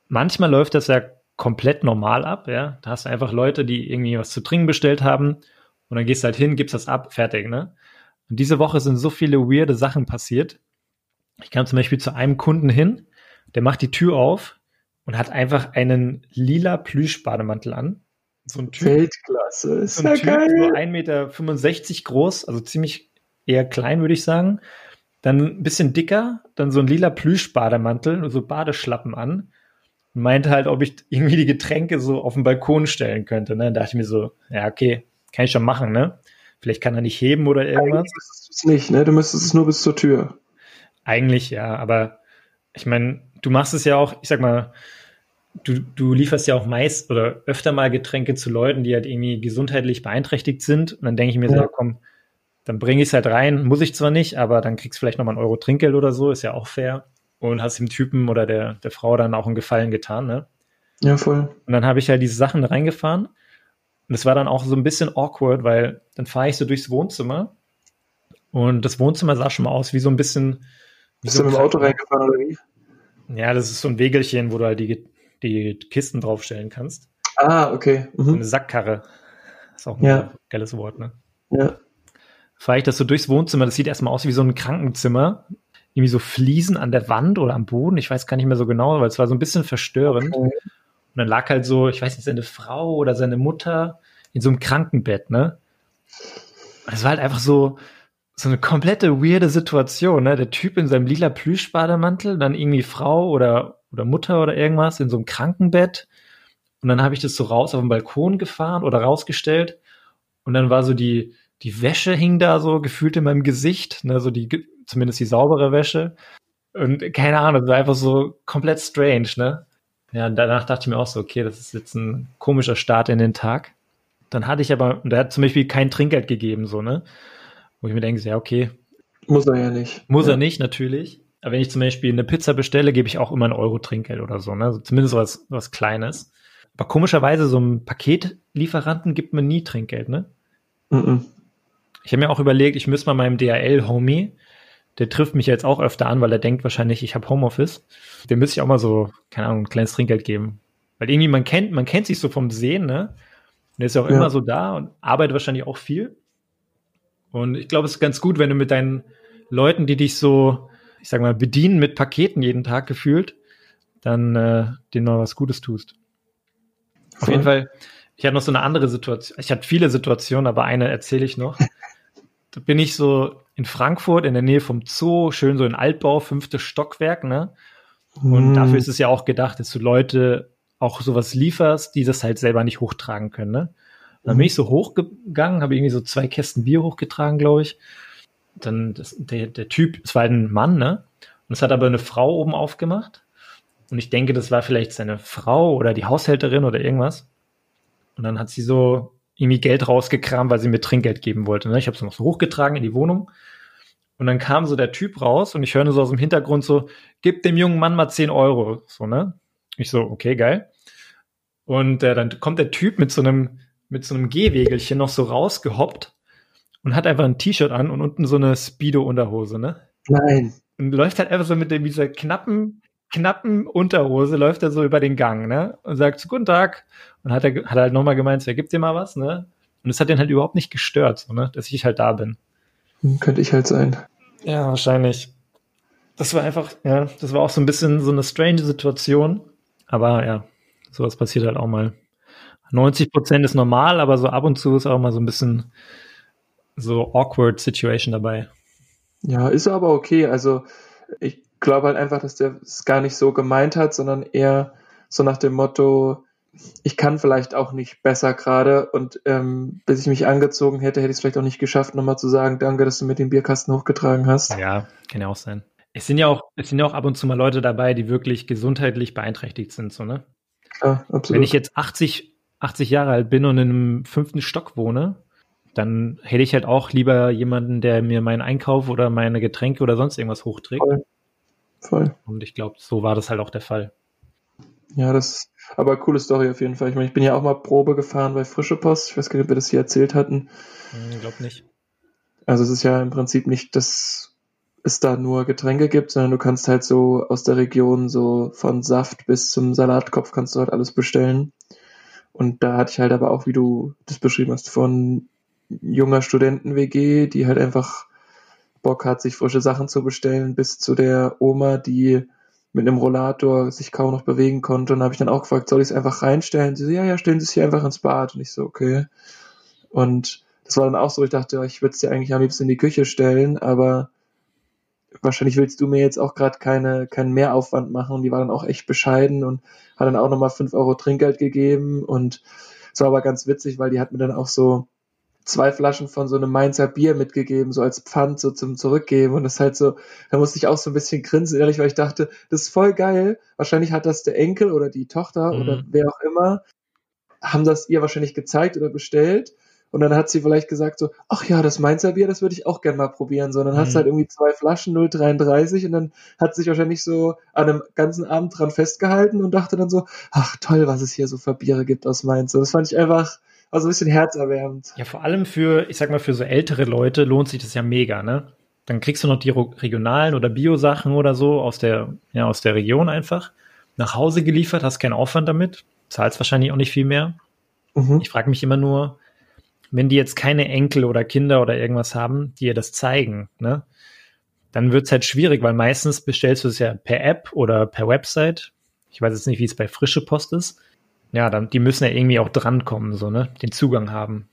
Manchmal läuft das ja komplett normal ab, ja. Da hast du einfach Leute, die irgendwie was zu trinken bestellt haben und dann gehst du halt hin, gibst das ab, fertig, ne? Und diese Woche sind so viele weirde Sachen passiert. Ich kam zum Beispiel zu einem Kunden hin, der macht die Tür auf und hat einfach einen lila Plüschbademantel an. So ein Typ,
Weltklasse. Ist
so
ja
ein Typ
geil.
nur 1,65 Meter groß, also ziemlich eher klein, würde ich sagen. Dann ein bisschen dicker, dann so ein lila Plüschbademantel und so Badeschlappen an. Und meinte halt, ob ich irgendwie die Getränke so auf den Balkon stellen könnte. Ne? Da dachte ich mir so, ja, okay, kann ich schon machen, ne? Vielleicht kann er nicht heben oder irgendwas.
Eigentlich müsstest du es nicht, ne? Du müsstest es nur bis zur Tür.
Eigentlich ja, aber ich meine, du machst es ja auch, ich sag mal, du, du lieferst ja auch meist oder öfter mal Getränke zu Leuten, die halt irgendwie gesundheitlich beeinträchtigt sind. Und dann denke ich mir so,
Ja.
ja, komm, dann bringe ich es halt rein. Muss ich zwar nicht, aber dann kriegst du vielleicht nochmal einen Euro Trinkgeld oder so, ist ja auch fair. Und hast dem Typen oder der, der Frau dann auch einen Gefallen getan, ne?
Ja, voll.
Und dann habe ich halt diese Sachen reingefahren. Und es war dann auch so ein bisschen awkward, weil dann fahre ich so durchs Wohnzimmer. Und das Wohnzimmer sah schon mal aus wie so ein bisschen.
Bist
so
du mit dem Auto reingefahren oder wie?
ja, das ist so ein Wegelchen, wo du halt die, die Kisten draufstellen kannst.
Ah, okay.
So
Mhm.
eine Sackkarre. ist auch ein
Ja.
geiles Wort, ne?
Ja.
Fahre ich das so durchs Wohnzimmer, das sieht erstmal aus wie so ein Krankenzimmer. Irgendwie so Fliesen an der Wand oder am Boden, ich weiß gar nicht mehr so genau, weil es war so ein bisschen verstörend.
Okay.
Und dann lag halt so, ich weiß nicht, seine Frau oder seine Mutter in so einem Krankenbett, ne? Das war halt einfach so, so eine komplette weirde Situation, ne? Der Typ in seinem lila Plüschbademantel, dann irgendwie Frau oder, oder Mutter oder irgendwas in so einem Krankenbett. Und dann habe ich das so raus auf den Balkon gefahren oder rausgestellt. Und dann war so die, die Wäsche hing da so gefühlt in meinem Gesicht, ne? So die, zumindest die saubere Wäsche. Und keine Ahnung, das war einfach so komplett strange, ne? Ja, danach dachte ich mir auch so, okay, das ist jetzt ein komischer Start in den Tag. Dann hatte ich aber, der hat zum Beispiel kein Trinkgeld gegeben, so, ne? Wo ich mir denke, ja, okay.
Muss er ja nicht.
Muss ja. er nicht, natürlich. Aber wenn ich zum Beispiel eine Pizza bestelle, gebe ich auch immer ein Euro Trinkgeld oder so, ne? Also zumindest was, was Kleines. Aber komischerweise, so ein Paketlieferanten gibt mir nie Trinkgeld, ne? Mm, -mm. Ich habe mir auch überlegt, ich müsste mal meinem DHL-Homie, der trifft mich jetzt auch öfter an, weil er denkt wahrscheinlich, ich habe Homeoffice. Dem müsste ich auch mal so, keine Ahnung, ein kleines Trinkgeld geben. Weil irgendwie, man kennt, man kennt sich so vom Sehen, ne? Und er ist ja auch ja. immer so da und arbeitet wahrscheinlich auch viel. Und ich glaube, es ist ganz gut, wenn du mit deinen Leuten, die dich so, ich sag mal, bedienen mit Paketen jeden Tag gefühlt, dann äh, denen mal was Gutes tust. Auf jeden Fall, ich hatte noch so eine andere Situation. Ich hatte viele Situationen, aber eine erzähle ich noch. [LAUGHS] da bin ich so in Frankfurt in der Nähe vom Zoo, schön so in Altbau, fünftes Stockwerk, ne? Und mm. dafür ist es ja auch gedacht, dass du Leute auch sowas lieferst, die das halt selber nicht hochtragen können. Ne? Dann bin mhm. ich so hochgegangen, habe irgendwie so zwei Kästen Bier hochgetragen, glaube ich. Dann das, der, der Typ, es war ein Mann, ne? Und es hat aber eine Frau oben aufgemacht. Und ich denke, das war vielleicht seine Frau oder die Haushälterin oder irgendwas. Und dann hat sie so irgendwie Geld rausgekramt, weil sie mir Trinkgeld geben wollte. Ne? Ich habe es noch so hochgetragen in die Wohnung. Und dann kam so der Typ raus und ich höre nur so aus dem Hintergrund so, gib dem jungen Mann mal 10 Euro. So, ne? Ich so, okay, geil. Und äh, dann kommt der Typ mit so einem, mit so einem Gehwegelchen noch so rausgehoppt und hat einfach ein T-Shirt an und unten so eine Speedo-Unterhose, ne?
Nein.
Und läuft halt einfach so mit dem, dieser knappen, knappen Unterhose, läuft er so über den Gang, ne? Und sagt, guten Tag. Und hat er, hat er halt nochmal gemeint, so, er gibt dir mal was, ne? Und es hat den halt überhaupt nicht gestört, so, ne? Dass ich halt da bin.
Hm, könnte ich halt sein.
Ja, wahrscheinlich. Das war einfach, ja, das war auch so ein bisschen so eine strange Situation. Aber ja, sowas passiert halt auch mal. 90 Prozent ist normal, aber so ab und zu ist auch mal so ein bisschen so awkward Situation dabei.
Ja, ist aber okay. Also ich glaube halt einfach, dass der es gar nicht so gemeint hat, sondern eher so nach dem Motto, ich kann vielleicht auch nicht besser gerade und ähm, bis ich mich angezogen hätte, hätte ich es vielleicht auch nicht geschafft, nochmal zu sagen, danke, dass du mit dem Bierkasten hochgetragen hast.
Ja, kann ja auch sein. Es sind ja auch, es sind ja auch ab und zu mal Leute dabei, die wirklich gesundheitlich beeinträchtigt sind, so, ne?
Ja, absolut.
Wenn ich jetzt 80, 80 Jahre alt bin und in einem fünften Stock wohne, dann hätte ich halt auch lieber jemanden, der mir meinen Einkauf oder meine Getränke oder sonst irgendwas hochträgt. Voll. Voll. Und ich glaube, so war das halt auch der Fall.
Ja, das aber coole Story auf jeden Fall. Ich meine, ich bin ja auch mal Probe gefahren bei Frische Post. Ich weiß gar nicht, ob wir das hier erzählt hatten.
Ich hm, glaube nicht.
Also es ist ja im Prinzip nicht, dass es da nur Getränke gibt, sondern du kannst halt so aus der Region so von Saft bis zum Salatkopf kannst du halt alles bestellen. Und da hatte ich halt aber auch, wie du das beschrieben hast, von junger Studenten-WG, die halt einfach Bock hat, sich frische Sachen zu bestellen, bis zu der Oma, die mit einem Rollator sich kaum noch bewegen konnte. Und habe ich dann auch gefragt, soll ich es einfach reinstellen? Sie so, ja, ja, stellen Sie es hier einfach ins Bad. Und ich so, okay. Und das war dann auch so, ich dachte, ich würde es dir eigentlich am liebsten in die Küche stellen, aber wahrscheinlich willst du mir jetzt auch gerade keine, keinen Mehraufwand machen. Und die war dann auch echt bescheiden und hat dann auch nochmal fünf Euro Trinkgeld gegeben. Und es war aber ganz witzig, weil die hat mir dann auch so zwei Flaschen von so einem Mainzer Bier mitgegeben, so als Pfand so zum Zurückgeben. Und das ist halt so, da musste ich auch so ein bisschen grinsen, ehrlich, weil ich dachte, das ist voll geil. Wahrscheinlich hat das der Enkel oder die Tochter mhm. oder wer auch immer, haben das ihr wahrscheinlich gezeigt oder bestellt. Und dann hat sie vielleicht gesagt so, ach ja, das Mainzer Bier, das würde ich auch gerne mal probieren. So, dann mhm. hast du halt irgendwie zwei Flaschen 0,33 und dann hat sich wahrscheinlich so an einem ganzen Abend dran festgehalten und dachte dann so, ach toll, was es hier so für Biere gibt aus Mainz. So, das fand ich einfach, also ein bisschen herzerwärmend.
Ja, vor allem für, ich sag mal, für so ältere Leute lohnt sich das ja mega, ne? Dann kriegst du noch die regionalen oder Bio-Sachen oder so aus der, ja, aus der Region einfach nach Hause geliefert, hast keinen Aufwand damit, zahlst wahrscheinlich auch nicht viel mehr. Mhm. Ich frage mich immer nur, wenn die jetzt keine Enkel oder Kinder oder irgendwas haben, die ihr das zeigen, ne? Dann wird's halt schwierig, weil meistens bestellst du es ja per App oder per Website. Ich weiß jetzt nicht, wie es bei frische Post ist. Ja, dann, die müssen ja irgendwie auch drankommen, so, ne? Den Zugang haben.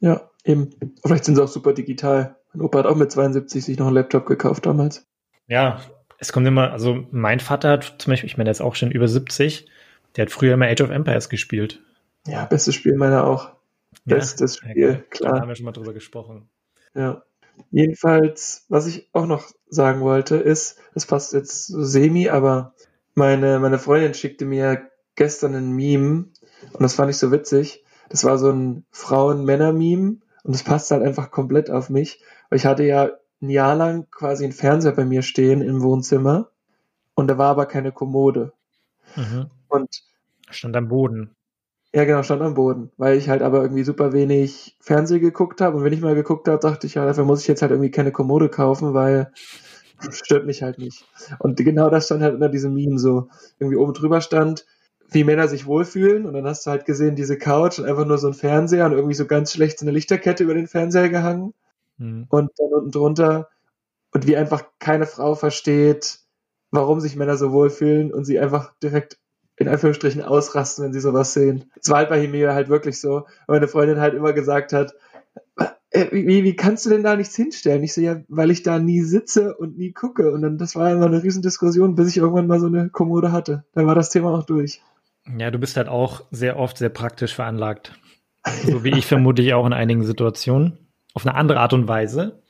Ja, eben. Vielleicht sind sie auch super digital. Mein Opa hat auch mit 72 sich noch einen Laptop gekauft damals.
Ja, es kommt immer, also mein Vater hat zum Beispiel, ich meine, der ist auch schon über 70, der hat früher immer Age of Empires gespielt.
Ja, bestes Spiel meiner auch. Bestes ja, Spiel, klar. Da
haben wir schon mal drüber gesprochen.
Ja. Jedenfalls, was ich auch noch sagen wollte, ist, das passt jetzt so semi, aber meine, meine Freundin schickte mir gestern ein Meme und das fand ich so witzig. Das war so ein Frauen-Männer-Meme und das passt halt einfach komplett auf mich. Ich hatte ja ein Jahr lang quasi einen Fernseher bei mir stehen im Wohnzimmer und da war aber keine Kommode.
Mhm. Und stand am Boden.
Ja, genau, stand am Boden, weil ich halt aber irgendwie super wenig Fernsehen geguckt habe und wenn ich mal geguckt habe, dachte ich, ja, dafür muss ich jetzt halt irgendwie keine Kommode kaufen, weil stört mich halt nicht. Und genau das stand halt unter diesem Meme so. Irgendwie oben drüber stand, wie Männer sich wohlfühlen und dann hast du halt gesehen, diese Couch und einfach nur so ein Fernseher und irgendwie so ganz schlecht so eine Lichterkette über den Fernseher gehangen mhm. und dann unten drunter und wie einfach keine Frau versteht, warum sich Männer so wohlfühlen und sie einfach direkt in Anführungsstrichen ausrasten, wenn sie sowas sehen. Es war halt bei mir halt wirklich so. Und meine Freundin halt immer gesagt hat, äh, wie, wie kannst du denn da nichts hinstellen? Ich so, ja, weil ich da nie sitze und nie gucke. Und dann, das war immer eine Riesendiskussion, bis ich irgendwann mal so eine Kommode hatte. Dann war das Thema auch durch.
Ja, du bist halt auch sehr oft sehr praktisch veranlagt. So wie ich vermute ich auch in einigen Situationen. Auf eine andere Art und Weise.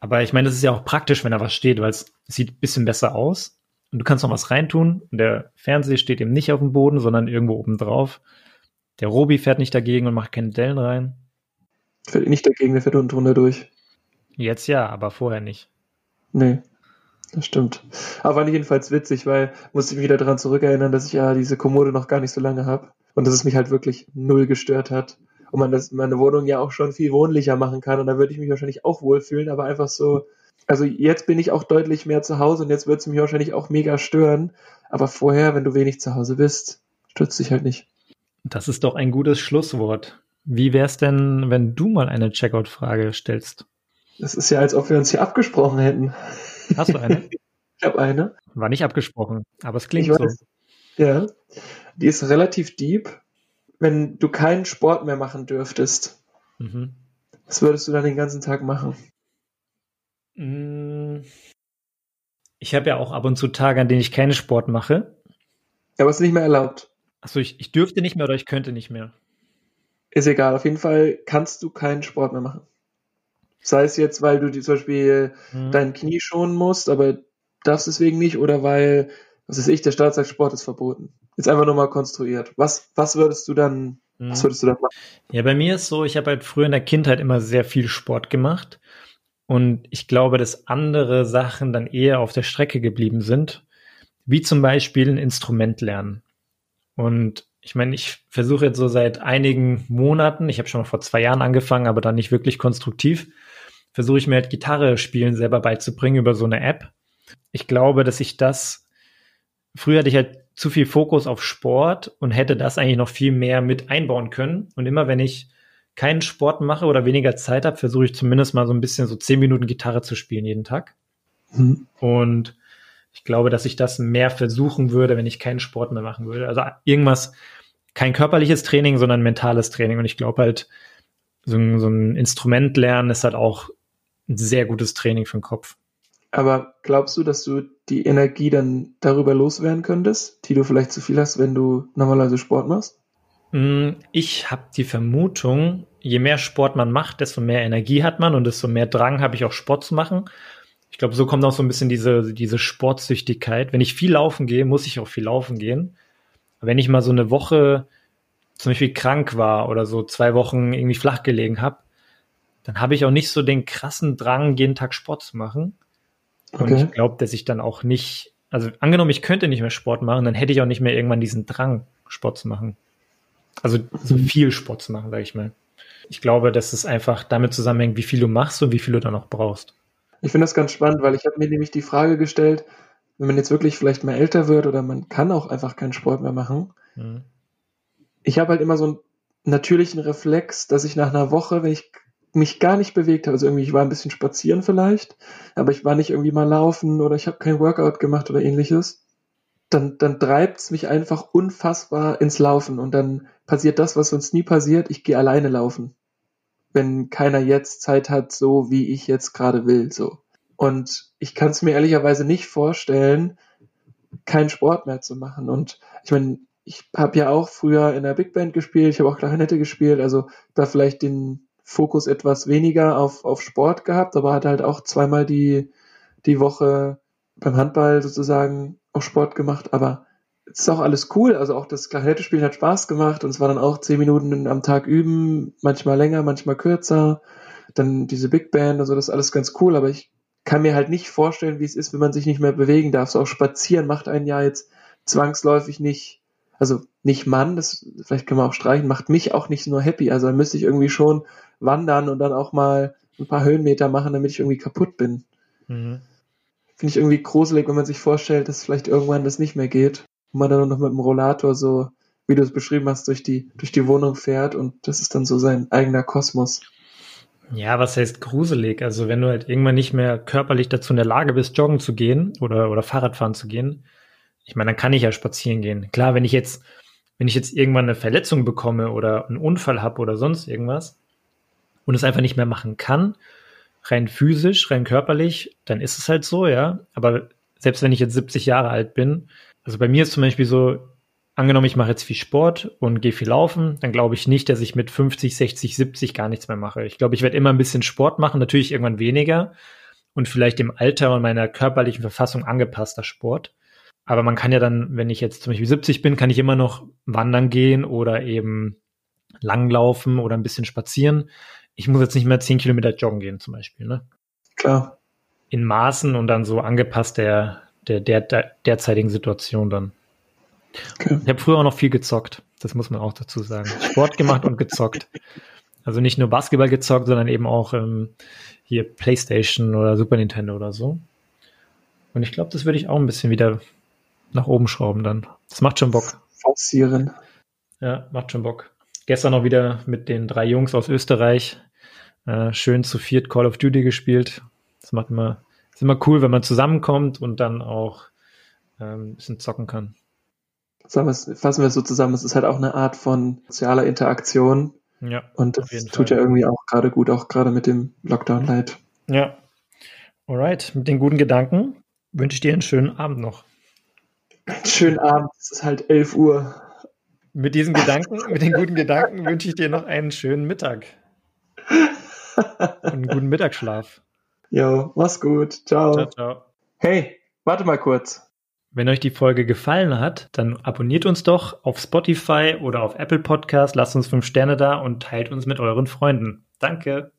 Aber ich meine, das ist ja auch praktisch, wenn da was steht, weil es sieht ein bisschen besser aus und du kannst noch was reintun. Und der Fernseher steht eben nicht auf dem Boden, sondern irgendwo oben drauf. Der Robi fährt nicht dagegen und macht keine Dellen rein.
Fährt nicht dagegen, der fährt unten drunter durch.
Jetzt ja, aber vorher nicht.
Nee, das stimmt. Aber fand ich jedenfalls witzig, weil musste ich mich wieder daran zurückerinnern, dass ich ja diese Kommode noch gar nicht so lange habe. Und dass es mich halt wirklich null gestört hat. Und man das meine Wohnung ja auch schon viel wohnlicher machen kann. Und da würde ich mich wahrscheinlich auch wohlfühlen, aber einfach so, also jetzt bin ich auch deutlich mehr zu Hause und jetzt wird es mich wahrscheinlich auch mega stören. Aber vorher, wenn du wenig zu Hause bist, stürzt dich halt nicht.
Das ist doch ein gutes Schlusswort. Wie wär's denn, wenn du mal eine Checkout-Frage stellst?
Das ist ja, als ob wir uns hier abgesprochen hätten.
Hast du eine? [LAUGHS]
ich habe eine.
War nicht abgesprochen, aber es klingt so.
Ja, die ist relativ deep. Wenn du keinen Sport mehr machen dürftest, mhm. was würdest du dann den ganzen Tag machen?
Mm. Ich habe ja auch ab und zu Tage, an denen ich keinen Sport mache.
Aber es ist nicht mehr erlaubt.
Achso, ich, ich dürfte nicht mehr oder ich könnte nicht mehr.
Ist egal, auf jeden Fall kannst du keinen Sport mehr machen. Sei es jetzt, weil du die, zum Beispiel mhm. dein Knie schonen musst, aber darfst deswegen nicht, oder weil, was weiß ich, der Staat sagt, Sport ist verboten. Jetzt einfach nur mal konstruiert. Was, was würdest du dann, mhm. was würdest du dann machen?
Ja, bei mir ist so, ich habe halt früher in der Kindheit immer sehr viel Sport gemacht. Und ich glaube, dass andere Sachen dann eher auf der Strecke geblieben sind, wie zum Beispiel ein Instrument lernen. Und ich meine, ich versuche jetzt so seit einigen Monaten, ich habe schon mal vor zwei Jahren angefangen, aber dann nicht wirklich konstruktiv, versuche ich mir halt Gitarre spielen selber beizubringen über so eine App. Ich glaube, dass ich das, früher hatte ich halt zu viel Fokus auf Sport und hätte das eigentlich noch viel mehr mit einbauen können. Und immer wenn ich keinen Sport mache oder weniger Zeit habe, versuche ich zumindest mal so ein bisschen so zehn Minuten Gitarre zu spielen jeden Tag. Mhm. Und ich glaube, dass ich das mehr versuchen würde, wenn ich keinen Sport mehr machen würde. Also irgendwas, kein körperliches Training, sondern mentales Training. Und ich glaube halt, so ein, so ein Instrument lernen ist halt auch ein sehr gutes Training für den Kopf.
Aber glaubst du, dass du die Energie dann darüber loswerden könntest, die du vielleicht zu viel hast, wenn du normalerweise Sport machst?
Mm, ich habe die Vermutung, je mehr Sport man macht, desto mehr Energie hat man und desto mehr Drang habe ich auch Sport zu machen. Ich glaube, so kommt auch so ein bisschen diese, diese Sportsüchtigkeit. Wenn ich viel laufen gehe, muss ich auch viel laufen gehen. Wenn ich mal so eine Woche zum Beispiel krank war oder so zwei Wochen irgendwie flach gelegen habe, dann habe ich auch nicht so den krassen Drang, jeden Tag Sport zu machen. Und okay. ich glaube, dass ich dann auch nicht, also angenommen, ich könnte nicht mehr Sport machen, dann hätte ich auch nicht mehr irgendwann diesen Drang, Sport zu machen. Also so mhm. viel Sport zu machen, sage ich mal. Ich glaube, dass es einfach damit zusammenhängt, wie viel du machst und wie viel du dann noch brauchst.
Ich finde das ganz spannend, weil ich habe mir nämlich die Frage gestellt, wenn man jetzt wirklich vielleicht mal älter wird oder man kann auch einfach keinen Sport mehr machen. Mhm. Ich habe halt immer so einen natürlichen Reflex, dass ich nach einer Woche, wenn ich mich gar nicht bewegt habe, also irgendwie ich war ein bisschen spazieren vielleicht, aber ich war nicht irgendwie mal laufen oder ich habe kein Workout gemacht oder ähnliches, dann, dann treibt's mich einfach unfassbar ins Laufen und dann passiert das, was sonst nie passiert. Ich gehe alleine laufen. Wenn keiner jetzt Zeit hat, so wie ich jetzt gerade will, so. Und ich kann es mir ehrlicherweise nicht vorstellen, keinen Sport mehr zu machen. Und ich meine, ich habe ja auch früher in der Big Band gespielt, ich habe auch Klarinette gespielt, also da vielleicht den Fokus etwas weniger auf, auf Sport gehabt, aber hatte halt auch zweimal die, die Woche beim Handball sozusagen auch Sport gemacht, aber es ist auch alles cool. Also auch das Klarinette spielen hat Spaß gemacht und es war dann auch zehn Minuten am Tag üben, manchmal länger, manchmal kürzer. Dann diese Big Band, also das ist alles ganz cool, aber ich kann mir halt nicht vorstellen, wie es ist, wenn man sich nicht mehr bewegen darf. So auch spazieren macht einen ja jetzt zwangsläufig nicht, also nicht Mann, das vielleicht können wir auch streichen, macht mich auch nicht nur happy. Also dann müsste ich irgendwie schon wandern und dann auch mal ein paar Höhenmeter machen, damit ich irgendwie kaputt bin. Mhm. Finde ich irgendwie gruselig, wenn man sich vorstellt, dass vielleicht irgendwann das nicht mehr geht. Und man dann noch mit dem Rollator so, wie du es beschrieben hast, durch die, durch die Wohnung fährt und das ist dann so sein eigener Kosmos.
Ja, was heißt gruselig? Also wenn du halt irgendwann nicht mehr körperlich dazu in der Lage bist, joggen zu gehen oder, oder Fahrradfahren zu gehen, ich meine, dann kann ich ja spazieren gehen. Klar, wenn ich jetzt, wenn ich jetzt irgendwann eine Verletzung bekomme oder einen Unfall habe oder sonst irgendwas und es einfach nicht mehr machen kann, rein physisch, rein körperlich, dann ist es halt so, ja. Aber selbst wenn ich jetzt 70 Jahre alt bin, also bei mir ist zum Beispiel so, angenommen, ich mache jetzt viel Sport und gehe viel laufen, dann glaube ich nicht, dass ich mit 50, 60, 70 gar nichts mehr mache. Ich glaube, ich werde immer ein bisschen Sport machen, natürlich irgendwann weniger und vielleicht dem Alter und meiner körperlichen Verfassung angepasster Sport. Aber man kann ja dann, wenn ich jetzt zum Beispiel 70 bin, kann ich immer noch wandern gehen oder eben langlaufen oder ein bisschen spazieren ich muss jetzt nicht mehr zehn Kilometer joggen gehen zum Beispiel. Ne?
Klar.
In Maßen und dann so angepasst der, der, der, der derzeitigen Situation dann. Okay. Ich habe früher auch noch viel gezockt. Das muss man auch dazu sagen. Sport gemacht und gezockt. Also nicht nur Basketball gezockt, sondern eben auch ähm, hier PlayStation oder Super Nintendo oder so. Und ich glaube, das würde ich auch ein bisschen wieder nach oben schrauben dann. Das macht schon Bock.
Forcieren.
Ja, macht schon Bock. Gestern noch wieder mit den drei Jungs aus Österreich äh, schön zu viert Call of Duty gespielt. Das macht immer, ist immer cool, wenn man zusammenkommt und dann auch ähm, ein bisschen zocken kann.
Sagen fassen wir es so zusammen, es ist halt auch eine Art von sozialer Interaktion. Ja. Und das tut Fall. ja irgendwie auch gerade gut, auch gerade mit dem Lockdown-Light.
Ja. Alright, mit den guten Gedanken wünsche ich dir einen schönen Abend noch.
Schönen Abend, es ist halt 11 Uhr.
Mit diesen Gedanken, mit den guten Gedanken wünsche ich dir noch einen schönen Mittag. einen guten Mittagsschlaf.
Jo, mach's gut. Ciao. Ciao, ciao. Hey, warte mal kurz.
Wenn euch die Folge gefallen hat, dann abonniert uns doch auf Spotify oder auf Apple Podcast, lasst uns fünf Sterne da und teilt uns mit euren Freunden. Danke.